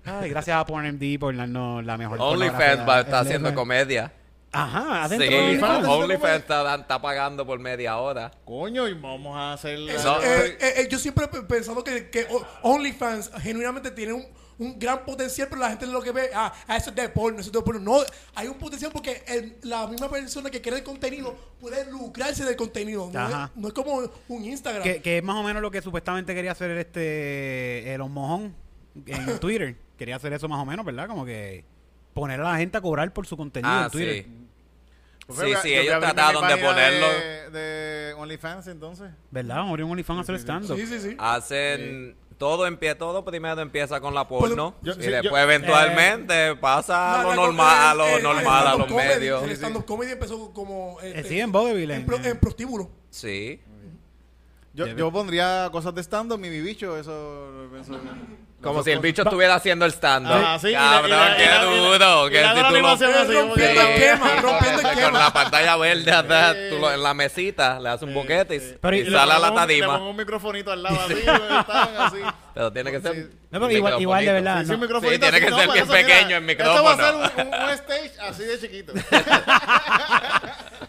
Ay, gracias a PornMD por darnos la mejor OnlyFans está El- haciendo comedia. Ajá, Sí, adentro de OnlyFans. Está, está pagando por media hora. Coño, y vamos a hacer. Es- No. eh, eh, eh, yo siempre he pensado que, OnlyFans genuinamente tiene un, un gran potencial, pero la gente lo que ve, ah, ah, eso es de porno, eso es de porno. No, hay un potencial porque el- la misma persona que crea el contenido puede lucrarse del contenido. No, Ajá. es, no es como un Instagram. Que, que es más o menos lo que supuestamente quería hacer este Elon Mojón en Twitter. Quería hacer eso más o menos, ¿verdad? Como que poner a la gente a cobrar por su contenido Ah, en Twitter. sí. Pues Sí, ellos trataron de ponerlo. De, de OnlyFans entonces. ¿Verdad? Vamos a abrir un OnlyFans a hacer stand-up. sí, sí, sí. Hacen todo empie, todo primero empieza con la porno Yo- y sí, yo- después eventualmente pasa a lo la- normal, a lo normal, a los comedy, medios. El stand-up comedy empezó como. Eh, este, sí, en Vodevil. en, En, pro- en prostíbulo. Sí. Yo, yo pondría cosas de stand-up, mi bicho, eso. eso- Como si el bicho estuviera haciendo el stand-up. Ah, sí, Cabrón, y la- qué duro. que la si tú lo- Rompiendo el esquema, con- rompiendo el con esquema. la pantalla verde atrás, tú lo- en la mesita le haces un boquete y, sale a la un- Le pongo un microfonito al lado así, están así. Pero tiene que ser. No, pero igual- igual de verdad. Sí, no. sí, Sí, tiene así, que no, ser bien mira, pequeño el Esto va a ser micrófono. un, un- un stage así de chiquito.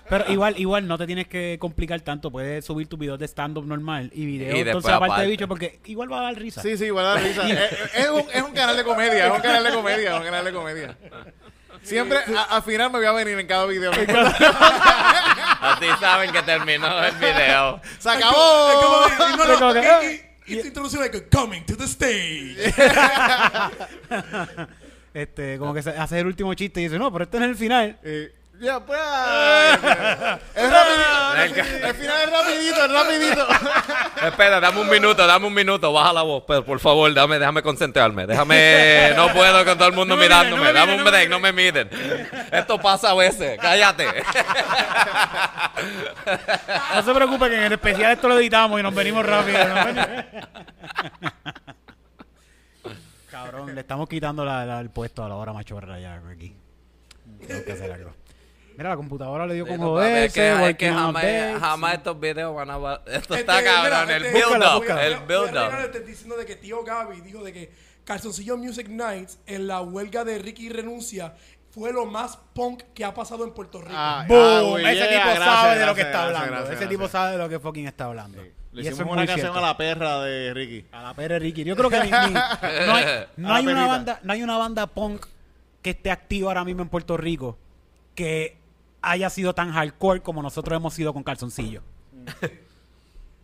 Pero igual, igual no te tienes que complicar tanto. Puedes subir tus videos de stand-up normal y videos Y entonces después aparte de aparte. bicho porque igual va a dar risa. Sí, sí, igual da risa. es, es un, es un canal de comedia, es un canal de comedia, es un canal de comedia. Siempre a- al final me voy a venir en cada video. Así saben que terminó el video. ¡Se Es acabó! como- es como- Como y- y te introducen like, coming to the stage. Este, como que se- hace el último chiste y dice, no, pero este es el final. Eh, ya, pues. es rapidito. El final es rapidito, es rapidito. Espera, dame un minuto, dame un minuto, baja la voz, pero por favor, dame, déjame concentrarme, déjame, no puedo con todo el mundo No me miren, mirándome, no dame miren, un no me break, no me miren. Esto pasa a veces, cállate. No se preocupe que en el especial esto lo editamos y nos venimos rápido. ¿no? Cabrón, le estamos quitando la- la- el puesto a la hora machorra ya aquí. Tengo que hacer algo. Mira, la computadora le dio con Es que, joderse, es que jamás, jamás estos videos van a... Esto Este, está cabrón, mira, el este, build búscalo, up, búscalo. el a build este diciendo de que tío Gaby dijo de que Calzoncillo Music Nights en la huelga de Ricky Renuncia fue lo más punk que ha pasado en Puerto Rico. Ah, ¡Boom! ah, ese yeah, tipo gracias, sabe de lo gracias, que está gracias, hablando. gracias, Ese tipo sabe de lo que fucking está hablando. Le y eso hicimos es una canción cierto. a la perra de Ricky. A la Pérez Ricky. Yo creo que ni- ni- no hay, no hay una banda, no hay una banda punk que esté activa ahora mismo en Puerto Rico que haya sido tan hardcore como nosotros hemos sido con Calzoncillo.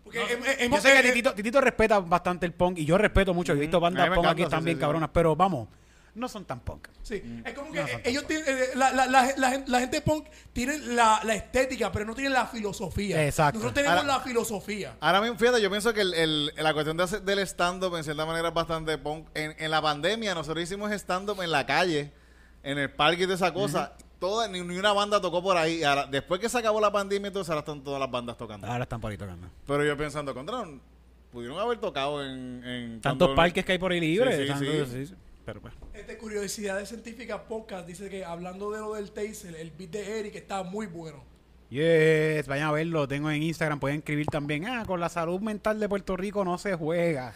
Porque hem- Yo hemos- sé que eh, Titito, Titito respeta bastante el punk y yo respeto mucho. Yo he visto A bandas mí me punk encanta, aquí sí, también sí, sí. cabronas, pero vamos, no son tan punk. Sí, Mm. es como que No, eh, ellos tienen, eh, la, la, la, la gen- la gente punk tiene la, la estética, pero no tienen la filosofía. Exacto. Nosotros tenemos Ahora- la filosofía. Ahora mismo, fíjate, yo pienso que el, el- la cuestión de hacer- del stand-up en cierta manera es bastante punk. En, en la pandemia nosotros hicimos stand-up en la calle, en el parque y de esa cosa. Toda, ni, ni una banda tocó por ahí. Ahora, después que se acabó la pandemia, entonces ahora están todas las bandas tocando. Ahora están por ahí tocando. Pero yo pensando, contra, pudieron haber tocado en... en Tantos cuando- parques que hay por ahí libres. Sí, sí, tantos- sí. sí, sí. Pero pues. Este Curiosidades Científicas Podcast dice que hablando de lo del taser, el beat de Eric está muy bueno. Yes, vayan a verlo, tengo en Instagram, pueden escribir también, ah, con la salud mental de Puerto Rico no se juega.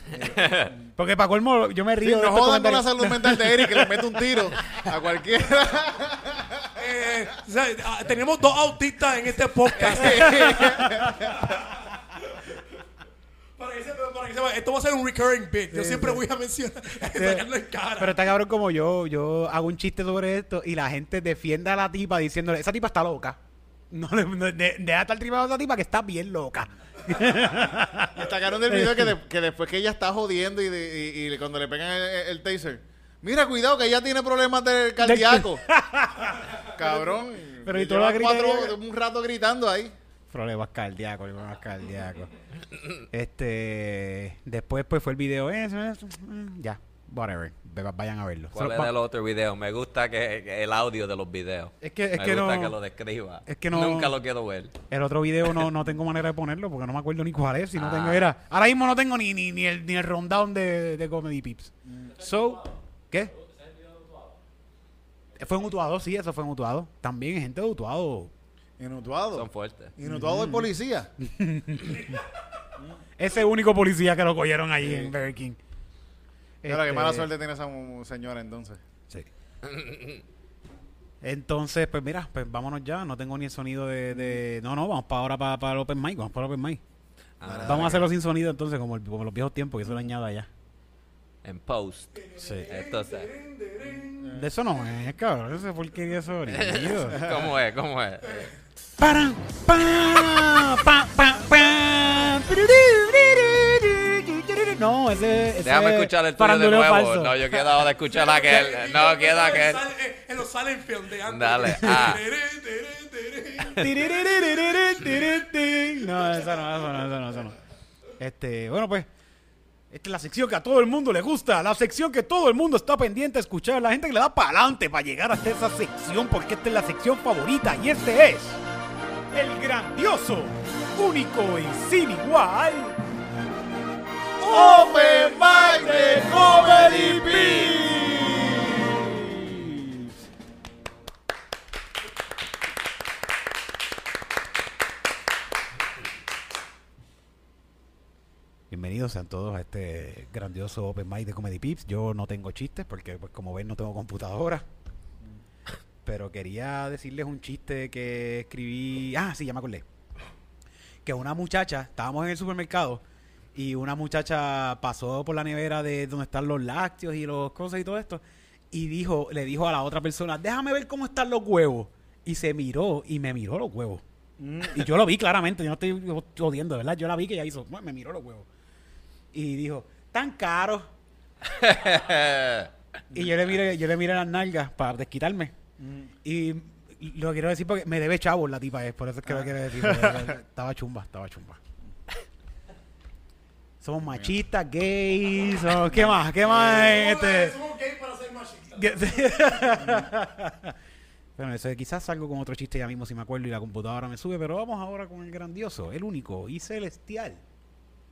Porque para colmo, yo me Sí, río de no estos jodan con la salud mental de Eric, que le mete un tiro a cualquiera. Eh, o sea, ah, tenemos dos autistas en este podcast. para que sepa- para que sepa, esto va a ser un recurring bit. Yo siempre voy a mencionar, sacarlo en cara. Pero está cabrón como yo, yo hago un chiste sobre esto y la gente defiende a la tipa diciéndole, esa tipa está loca. No le no, de- deja estar tripando a esa tipa que está bien loca. Destacaron del video que, de- que después que ella está jodiendo y, de- y- y cuando le pegan el, el taser, mira, cuidado que ella tiene problemas del cardíaco. Cabrón. Pero y la grita cuatro- un rato gritando ahí. Problemas cardíacos, problemas cardíacos. Este, después pues fue el video, eso, eso, ya, whatever, Ve- vayan a verlo. ¿Cuál es el otro video? Me gusta que, que el audio de los videos. Es que- es me que gusta no- que lo describa. es que no- Nunca lo quiero ver. El otro video no, no tengo manera de ponerlo porque no me acuerdo ni cuál es. Si no Ah. tengo, era, ahora mismo no tengo ni, ni, ni el, ni el rundown de, de Comedy Pips. So, ¿qué? Fue en Utuado, sí, eso fue en Utuado. También gente de Utuado. Inutuado. Son fuertes. Inutuado el policía. Ese único policía que lo cogieron ahí en Burger King. Qué Este, mala suerte tiene esa señora entonces. Sí. Entonces, pues mira, pues vámonos ya. No tengo ni el sonido de... de- No, no, vamos para ahora para, para el Open Mic. Vamos para el Open Mic. Ah, Vamos a hacerlo sin sonido entonces, como, el- como los viejos tiempos, que eso lo añado allá. En post. Sí. Entonces, De eso no es, cabrón. Eso es porque de sonido. ¿cómo es? ¿Cómo es? Para, pa, pa, pa, pa. No, ese, ese Déjame es escuchar el tuyo de nuevo. falso. No, yo quiero ahora escuchar aquel. No, quiero aquel. eh, En los Silent de antes. Dale, ah. No, eso no, eso no, eso no, eso no. Este, bueno, pues, esta es la sección que a todo el mundo le gusta, la sección que todo el mundo está pendiente a escuchar, la gente que le da para adelante para llegar hasta esa sección, porque esta es la sección favorita y este es el grandioso, único y sin igual. Open Mic de Comedy Beats. Bienvenidos sean todos a este grandioso Open Mic de Comedy Pips. Yo no tengo chistes porque, pues, como ven, no tengo computadora. Pero quería decirles un chiste que escribí. Ah, sí, ya me acordé. Que una muchacha, estábamos en el supermercado y una muchacha pasó por la nevera de donde están los lácteos y los cosas y todo esto y dijo, le dijo a la otra persona, déjame ver cómo están los huevos. Y se miró y me miró los huevos. Y yo lo vi claramente, yo no estoy jodiendo, ¿verdad? Yo la vi que ella hizo, me miró los huevos. Y dijo, tan caros. y yo le miré, yo le miré las nalgas para desquitarme. Y lo quiero decir porque me debe chavos la tipa es, por eso es que lo quiero decir. estaba chumba, estaba chumba. Somos machistas, gays, somos- ¿qué más? ¿Qué más? Este? Somos gay para ser machistas. bueno, eso quizás salgo con otro chiste ya mismo si me acuerdo y la computadora me sube, pero vamos ahora con el grandioso, el único y celestial.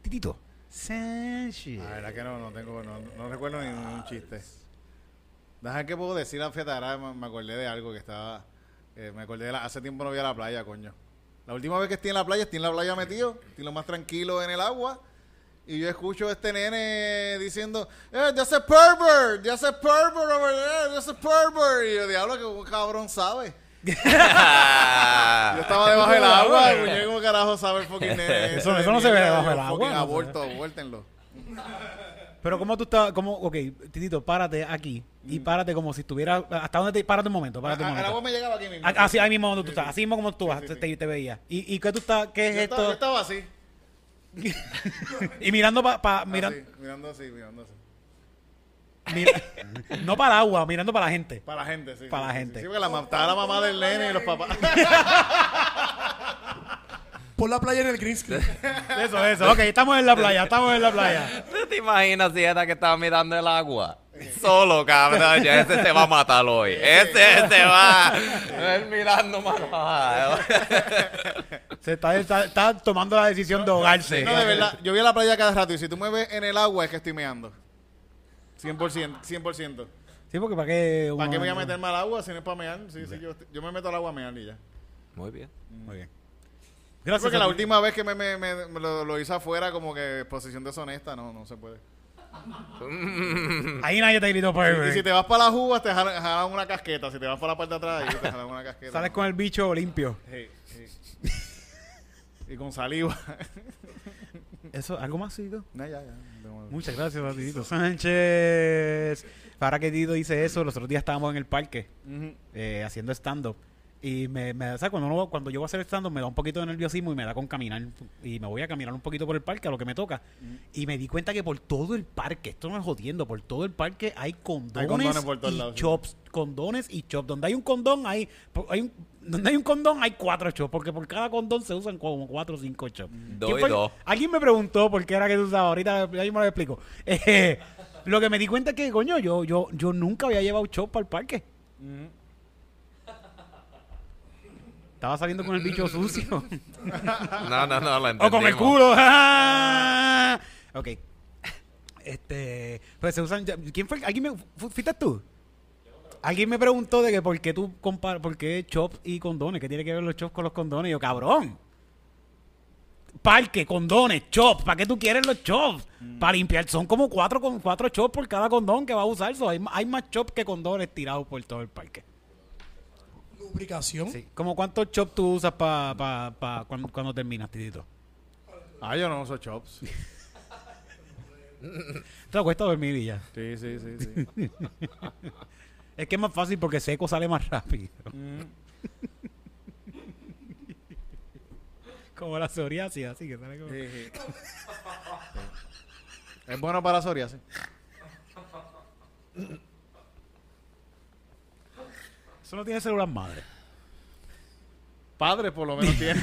Titito. Sánchez. La verdad que no, no tengo, no, no recuerdo ningún chiste. Deja que puedo decir, fíjate, ahora me, me acordé de algo que estaba, eh, me acordé de la, hace tiempo no voy a la playa, coño. La última vez que estoy en la playa, estoy en la playa metido, estoy lo más tranquilo en el agua Y yo escucho a este nene diciendo, eh, there's a pervert, there's a pervert over there, a pervert. Y yo, diablo, que un cabrón sabe. Yo estaba debajo del agua, y muñeco, ¿cómo carajo sabe el fucking nene? Eso- eso no se ve debajo del agua, fucking no se aborto. Pero como tú estás, como, ok, Titito, párate aquí y párate como si estuviera, ¿hasta dónde te, párate un momento, párate un A- El momento. me llegaba aquí mismo. A- Así, ahí mismo donde tú estás, sí. así mismo como tú vas, sí, te, sí. te- te veía. ¿Y, ¿Y qué tú estás, qué es Yo estaba, yo esto? estaba así. Y mirando para, pa, mira- así, mirando así, mirando así. mira- no para el agua, mirando para la gente. Para la gente, sí. Para sí, la sí, gente. Sí, porque la, estaba la mamá del nene y los papás. Por la playa en el green screen. Eso, eso, ok, estamos en la playa, estamos en la playa. ¿Tú te imaginas si era que estaba mirando el agua? Solo, cabrón. Ya ese se va a matar hoy. Ese se va. Él mirando mano. Se está, está, está tomando la decisión de ahogarse. No, de verdad, yo voy a la playa cada rato y si tú me ves en el agua es que estoy meando. 100%, 100%. Sí, porque para qué... ¿Para qué me voy a uno- meterme al agua si no es para mear? Sí, sí, yo, yo me meto al agua a mear y ya. Muy bien. Muy bien. Porque Gracias. la a ti. última vez que me, me- me- me lo, lo hice afuera como que posición deshonesta, no, no se puede. Ahí nadie te gritó Y si te vas para las uvas te jalan, jalan una casqueta, si te vas para la parte de atrás ahí te jalan una casqueta. Sales con el bicho limpio. Sí, sí. y con saliva. Eso, ¿algo más, Tito? no, ya, ya. No, Muchas gracias a Tito Sánchez. Para que Tito dice eso, los otros días estábamos en el parque eh, haciendo stand-up. Y me, me, ¿sabes? Cuando, uno- cuando yo voy a hacer stand-up me da un poquito de nerviosismo y me da con caminar. Y me voy a caminar un poquito por el parque a lo que me toca. Y me di cuenta que por todo el parque, esto no es jodiendo, por todo el parque hay condones, condones por todos y lados, sí. chops. Condones y chops. Donde hay un condón, hay, hay un- donde hay un condón hay cuatro chops. Porque por cada condón se usan como cuatro o cinco chops. Dos ¿Quién y dos. Alguien me preguntó por qué era que se usaba. Ahorita ya yo me lo explico. Eh, lo que me di cuenta es que, coño, yo, yo, yo nunca había llevado chop para el parque. Estaba saliendo con el bicho sucio. No, no, no, lo o con el entendimos. culo. ¡Ah! ok. Este. Pues se usan. ¿Quién fue? ¿Alguien me. fu- ¿Fuiste tú? Alguien me preguntó de que por qué tú comparas. ¿Por qué chops y condones? ¿Qué tiene que ver los chops con los condones? Y yo, cabrón. Parque, condones, chops. ¿Para qué tú quieres los chops? Para limpiar. Son como cuatro, con cuatro chops por cada condón que va a usar. So, hay, hay más chops que condones tirados por todo el parque. Lubricación. Sí. ¿Cómo cuántos chops tú usas para pa, pa, cuando, cuando terminas, Titito? Ah, yo no uso chops. Te acuestas a dormir y ya. Sí, sí, sí, sí. Es que es más fácil porque seco sale más rápido. como la psoriasis, así que sale como... Sí, sí. Es bueno para psoriasis. Eso no tiene células madre. Padre, por lo menos tiene.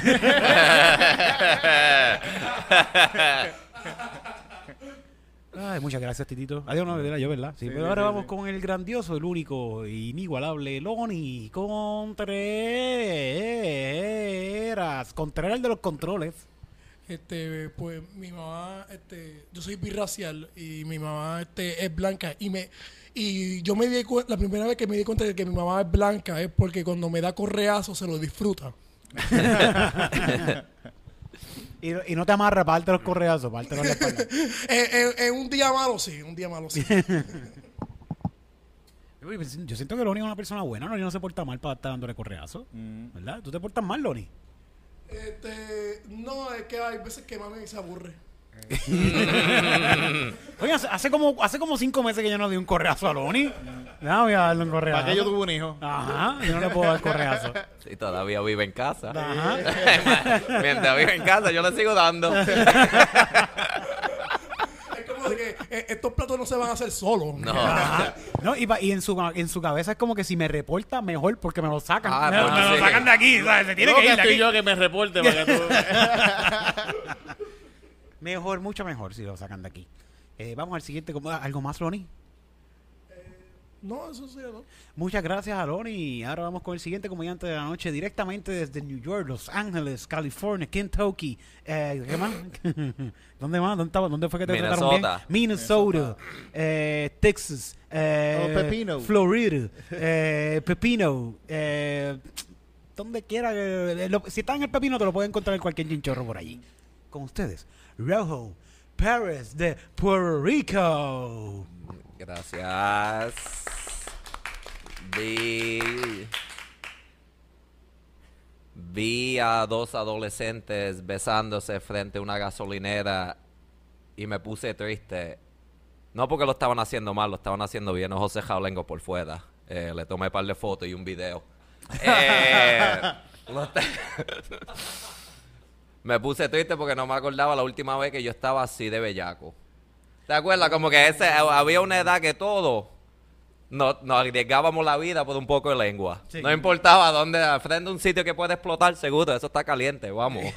Ay, muchas gracias, Titito. Adiós, no, era yo, ¿verdad? Sí, Sí, pero sí, ahora sí, vamos sí. con el grandioso, el único, inigualable Loni Contreras. Contreras, el de los controles. Este, pues mi mamá, este, yo soy birracial y mi mamá este, es blanca y me y yo me di cu- la primera vez que me di cuenta de que mi mamá es blanca es porque cuando me da correazo se lo disfruta. Y, y no te amarra, parte los correazos, parte la espalda. Eh, eh, En un día malo sí, un día malo sí. Pues, Yo siento que Loni es una persona buena. Loni no se porta mal para estar dándole correazos. ¿Verdad? ¿Tú te portas mal, Loni? Este, no, es que hay veces que mami se aburre. Oye, hace, hace como, hace como cinco meses que yo no di un correazo a Loni. No, voy a darle un correazo. ¿Para qué yo tuve un hijo? Ajá, yo no le puedo dar correazo. Si todavía vive en casa. Ajá. Mientras vive en casa, yo le sigo dando. Es como de que eh, estos platos no se van a hacer solos. No. No, y, pa- y en, su, en su cabeza es como que si me reporta, mejor, porque me lo sacan. Ah, me, pues me lo sí. sacan de aquí, ¿sabes? Se tiene No, que ir de estoy aquí. yo que me reporte para que tú... Mejor, mucho mejor si lo sacan de aquí. Eh, vamos al siguiente. ¿cómo- ¿Algo más, Loni? No, eso sí, no. Muchas gracias a Loni. Ahora vamos con el siguiente comediante de la noche, directamente desde New York, Los Ángeles, California, Kentucky. Eh, ¿Qué más? ¿Dónde más? ¿Dónde, estaba? ¿Dónde fue que te trataron bien? Minnesota. Minnesota, eh, Texas, eh, Oh, Pepino. Florida, eh, Pepino. Eh, donde quiera. lo- si está en el Pepino, te lo puedes encontrar en cualquier chinchorro por allí. Con ustedes, Rojo Perez de Puerto Rico. Gracias. Vi. Vi a dos adolescentes besándose frente a una gasolinera y me puse triste. No porque lo estaban haciendo mal, lo estaban haciendo bien. José Jaulengo por fuera. Eh, le tomé un par de fotos y un video. Eh, me puse triste porque no me acordaba la última vez que yo estaba así de bellaco. ¿Te acuerdas? Como que ese, había una edad que todo no, nos arriesgábamos la vida por un poco de lengua. Sí. No importaba dónde, al frente de un sitio que puede explotar, seguro, eso está caliente, vamos.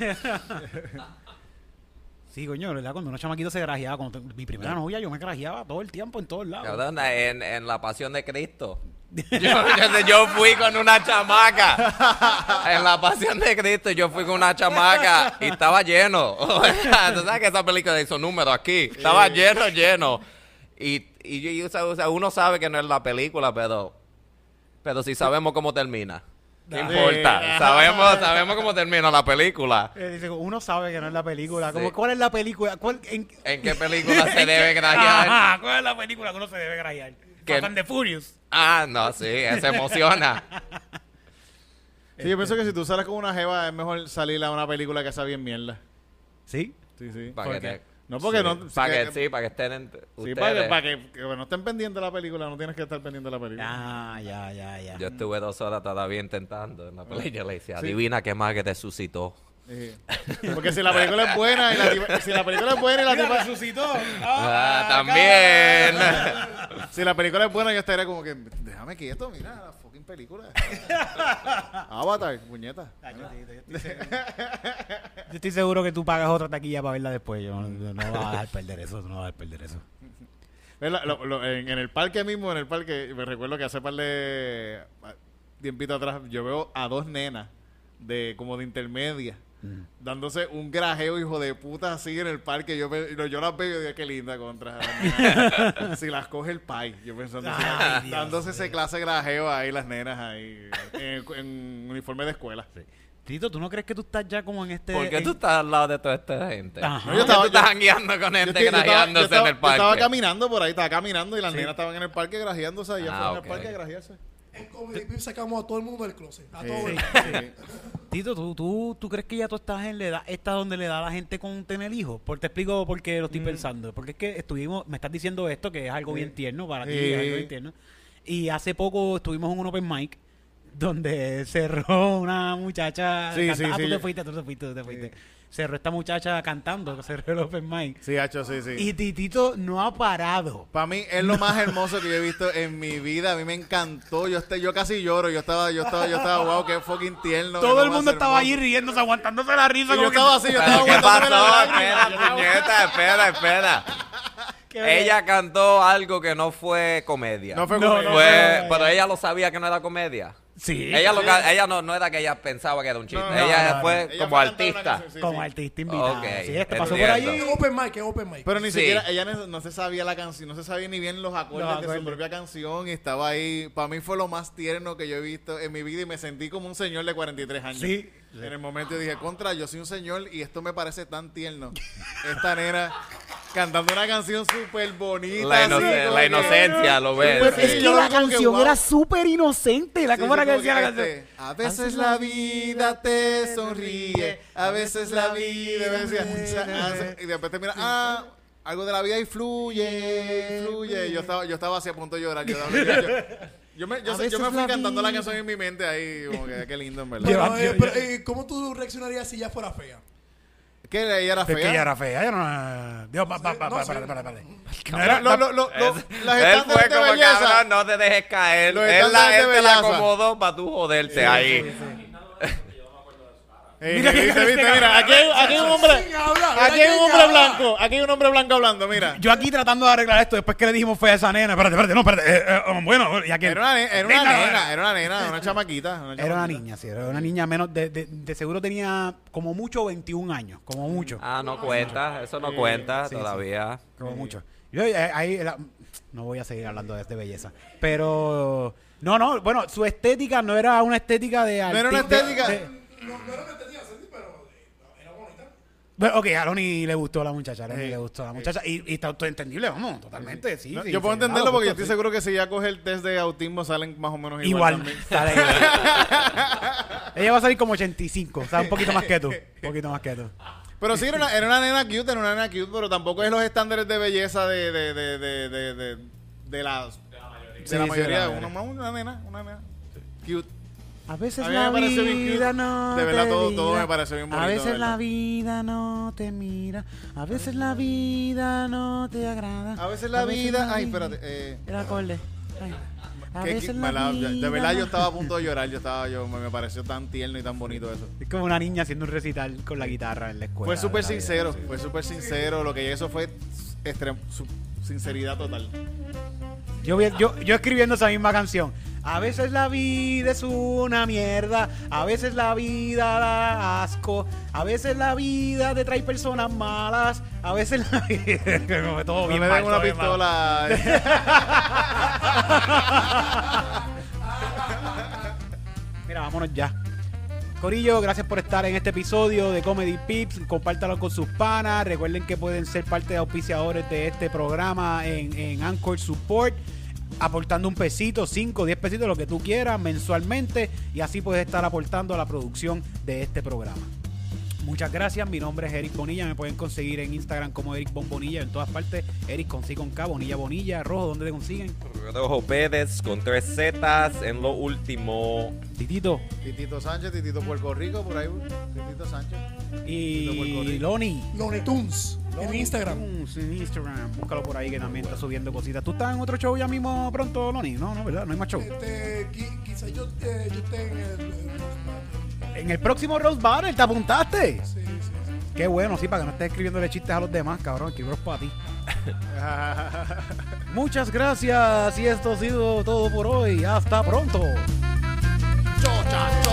Sí, coño, ¿verdad? Cuando uno chamaquito se grajeaba, cuando te- mi primera novia yo me grajeaba todo el tiempo en todos lados. Cabrón, en, en la pasión de Cristo. Yo, yo- yo fui con una chamaca. En la pasión de Cristo, yo fui con una chamaca y estaba lleno. Tú sabes que esa película hizo número aquí. Estaba lleno, lleno. Y, y, y, o sea, o sea, uno sabe que no es la película, pero. Pero si sabemos cómo termina. ¿Qué Sí. importa? Sabemos, sabemos cómo termina la película. Eh, dice, uno sabe que no es la película. Sí. Como, ¿Cuál es la película? ¿Cuál, en, ¿En qué película se debe grajear? Ajá, ¿Cuál es la película que uno se debe grajear? Que- Fast and the Furious. Ah, no, sí, se emociona. Sí, yo pienso que si tú sales con una jeva es mejor salir a una película que sea bien mierda. ¿Sí? Sí, sí. Para ¿Por que qué? te- No, porque sí, no- Para que- que, sí, para que estén en, Sí, para que, para que, que no estén pendientes de la película, no tienes que estar pendiente de la película. Ah, ya, ya, ya. Yo estuve dos horas todavía intentando en la película. Yo le decía, Sí. adivina qué más que te suscitó. Sí. Porque si la película es buena y la tipa- si la película es buena y la tipa- resucitó. Ah, también. si la película es buena yo estaría como que déjame quieto, mira la fucking película. Avatar, puñeta. Yo estoy seguro. Yo estoy seguro que tú pagas otra taquilla para verla después. Yo no, no vas a dejar perder eso. No vas a dejar perder eso. La- lo- lo- en, en el parque mismo, en el parque, me recuerdo que hace par de tiempito atrás, yo veo a dos nenas de como de intermedia. Dándose un grajeo, hijo de puta, así en el parque. Yo, ve- yo, yo las veo y digo, qué linda contra. las nenas". si las coge el pai. Yo pensando, así, Ay, Dios dándose ese clase de grajeo ahí, las nenas ahí, en, en uniforme de escuela. Tito, ¿tú no crees que tú estás ya como en este... ¿Por qué en- tú estás al lado de toda esta gente? Ajá. ¿Por No, yo estaba- tú estás yo- jangueando con Yo gente estoy- yo estaba- yo grajeándose estaba- en el yo parque? estaba caminando por ahí, estaba caminando y las Sí. nenas estaban en el parque grajeándose allá Ah, en ok. el parque a grajearse. En Comedy Pip sacamos a todo el mundo del closet. A todo el sí. Tito, ¿tú, tú, ¿tú crees que ya tú estás en la edad esta donde le da a la gente con tener hijos? Por, te explico por qué lo estoy pensando. Porque es que estuvimos, me estás diciendo esto que es algo Mm. Sí. bien tierno para ti, Sí. es algo bien tierno. Y hace poco estuvimos en un open mic donde cerró una muchacha. Sí, sí, ah, sí, tú yo- te fuiste, tú te fuiste, tú te fuiste. Cerró esta muchacha cantando, cerró el open mic. Sí, hacho, sí, sí. Y Titito no ha parado. Para mí es lo más hermoso que yo he visto en mi vida. A mí me encantó. Yo este, yo casi lloro. Yo estaba, yo estaba, yo estaba, wow, qué fucking tierno. Todo el mundo estaba allí riéndose, aguantándose la risa. Yo estaba así, yo estaba ¿Pero qué aguantándome la lágrima. Espera, espera, espera. Ella cantó algo que no fue comedia. No fue No, comedia. pero ella lo sabía que no era comedia. Sí. Ella, lo ca- ella no, no era que ella pensaba que era un chiste. No, no, ella fue Ella como artista. canción, sí, como sí. artista invitada. Ok, sí, este pasó por allí. Es open mic, es open mic. Pero ni Sí. siquiera, ella no, se sabía la canción, no se sabía ni bien los acordes Los de su propia canción y estaba ahí. Para mí fue lo más tierno que yo he visto en mi vida y me sentí como un señor de 43 años. Sí. En el momento dije, contra, yo soy un señor y esto me parece tan tierno. Esta nena cantando una canción súper bonita. La, ino- así, como la que- inocencia, lo ves. Pues Sí, es que la que, canción wow. era súper inocente. La Sí, cámara que decía la este, canción. A veces la vida te sonríe, a veces la vida y después te mira, ah, algo de la vida y fluye, fluye. Y yo estaba, yo estaba así a punto de llorar. Yo, me, yo, A sé- yo me fui la cantando la canción en mi mente ahí, como que qué lindo en verdad. Pero, eh, pero, eh, ¿Cómo tú reaccionarías si ya fuera fea? Que ella era Es que ella fea. era fea. Ella no. Dios, pa, pa, pa, no, sí. Lo- era- lo- lo- lo- lo- Es- las él fue de como belleza. cabrón, no te dejes caer. Él, la, él te la acomodó para tú joderte ahí. Eh, Mira que viste, este viste, cabrón- mira, aquí hay, aquí hay un hombre, aquí hay un hombre blanco, aquí hay un hombre blanco hablando, mira. Yo aquí tratando de arreglar esto después que le dijimos fue a esa nena. Espérate, espérate, no, espérate. eh, eh, oh, bueno, ya que. Era una, era una nena, era una nena, una chamaquita. Una Era una niña, sí, era una niña menos de, de, de seguro tenía como mucho 21 años, como mucho, Ah, no cuenta. Eso no cuenta sí, sí. todavía. como mucho. Yo eh, ahí la- no voy a seguir hablando de, de belleza, pero no, no, bueno, su estética no era una estética de No era una arti- de- estética. de- No, no era tenía sentido, pero. Bueno, ok, a Loni le gustó a la muchacha, a Loni Sí, le gustó a la muchacha. Y, y está todo entendible, vamos, totalmente, sí. No, sí, yo puedo sí, entenderlo claro, porque yo justo, estoy seguro que si ella coge el test de autismo salen más o menos igual. Igual. también. sale igual. Ella va a salir como 85, o sea, un poquito más que tú. Un poquito más que tú. Pero sí, era una, era una nena cute, era una nena cute, pero tampoco es los estándares de belleza de, de, de, de, de, de, de la, de Sí, la sí, mayoría. de la una, mayoría. una nena, una nena. Cute. A veces A mí la me vida no De verdad, te todo- me pareció bien A bonito, de veces la vida no te mira. A veces la vida no te agrada. A veces la vida. Ay, espérate. Eh, El acorde. Ay. A que- veces que- la la- de verdad, yo estaba a punto de llorar. Yo estaba, yo me, me pareció tan tierno y tan bonito eso. Es como una niña haciendo un recital con la guitarra en la escuela. Fue súper vida, sincero, fue súper sincero. Lo que eso fue extrem- su- sinceridad total. Yo, vi- yo, yo escribiendo esa misma canción. A veces la vida es una mierda. A veces la vida da asco. A veces la vida te trae personas malas. A veces la vida. Todo No bien le mal, den una bien pistola. Mira, vámonos ya. Corillo, gracias por estar en este episodio de Comedy Pips. Compártalo con sus panas. Recuerden que pueden ser parte de auspiciadores de este programa en, en Anchor Support. Aportando un pesito, 5, 10 pesitos, lo que tú quieras mensualmente. Y así puedes estar aportando a la producción de este programa. Muchas gracias, mi nombre es Eric Bonilla, me pueden conseguir en Instagram como Eric Bonbonilla, en todas partes, Eric consigue con K, Bonilla Bonilla, Rojo, ¿dónde te consiguen? Rojo Pérez con tres Zetas en lo último. Titito Titito Sánchez, Titito Puerto Rico, por ahí. Titito Sánchez. y Puerto Rico. Loni. Looney Tunes en Instagram. En Instagram, búscalo por ahí que también está subiendo cositas. ¿Tú estás en otro show ya mismo pronto, Loni? No, no, ¿verdad? No hay más show. Este, qui- quizás yo, eh, yo esté en el, En el próximo Rose Battle, ¿te apuntaste? Sí, sí, sí. Qué bueno, sí, para que no estés escribiéndole chistes a los demás, cabrón. Escribirlos para ti. Muchas gracias y esto ha sido todo por hoy. Hasta pronto. Chocha, chocha.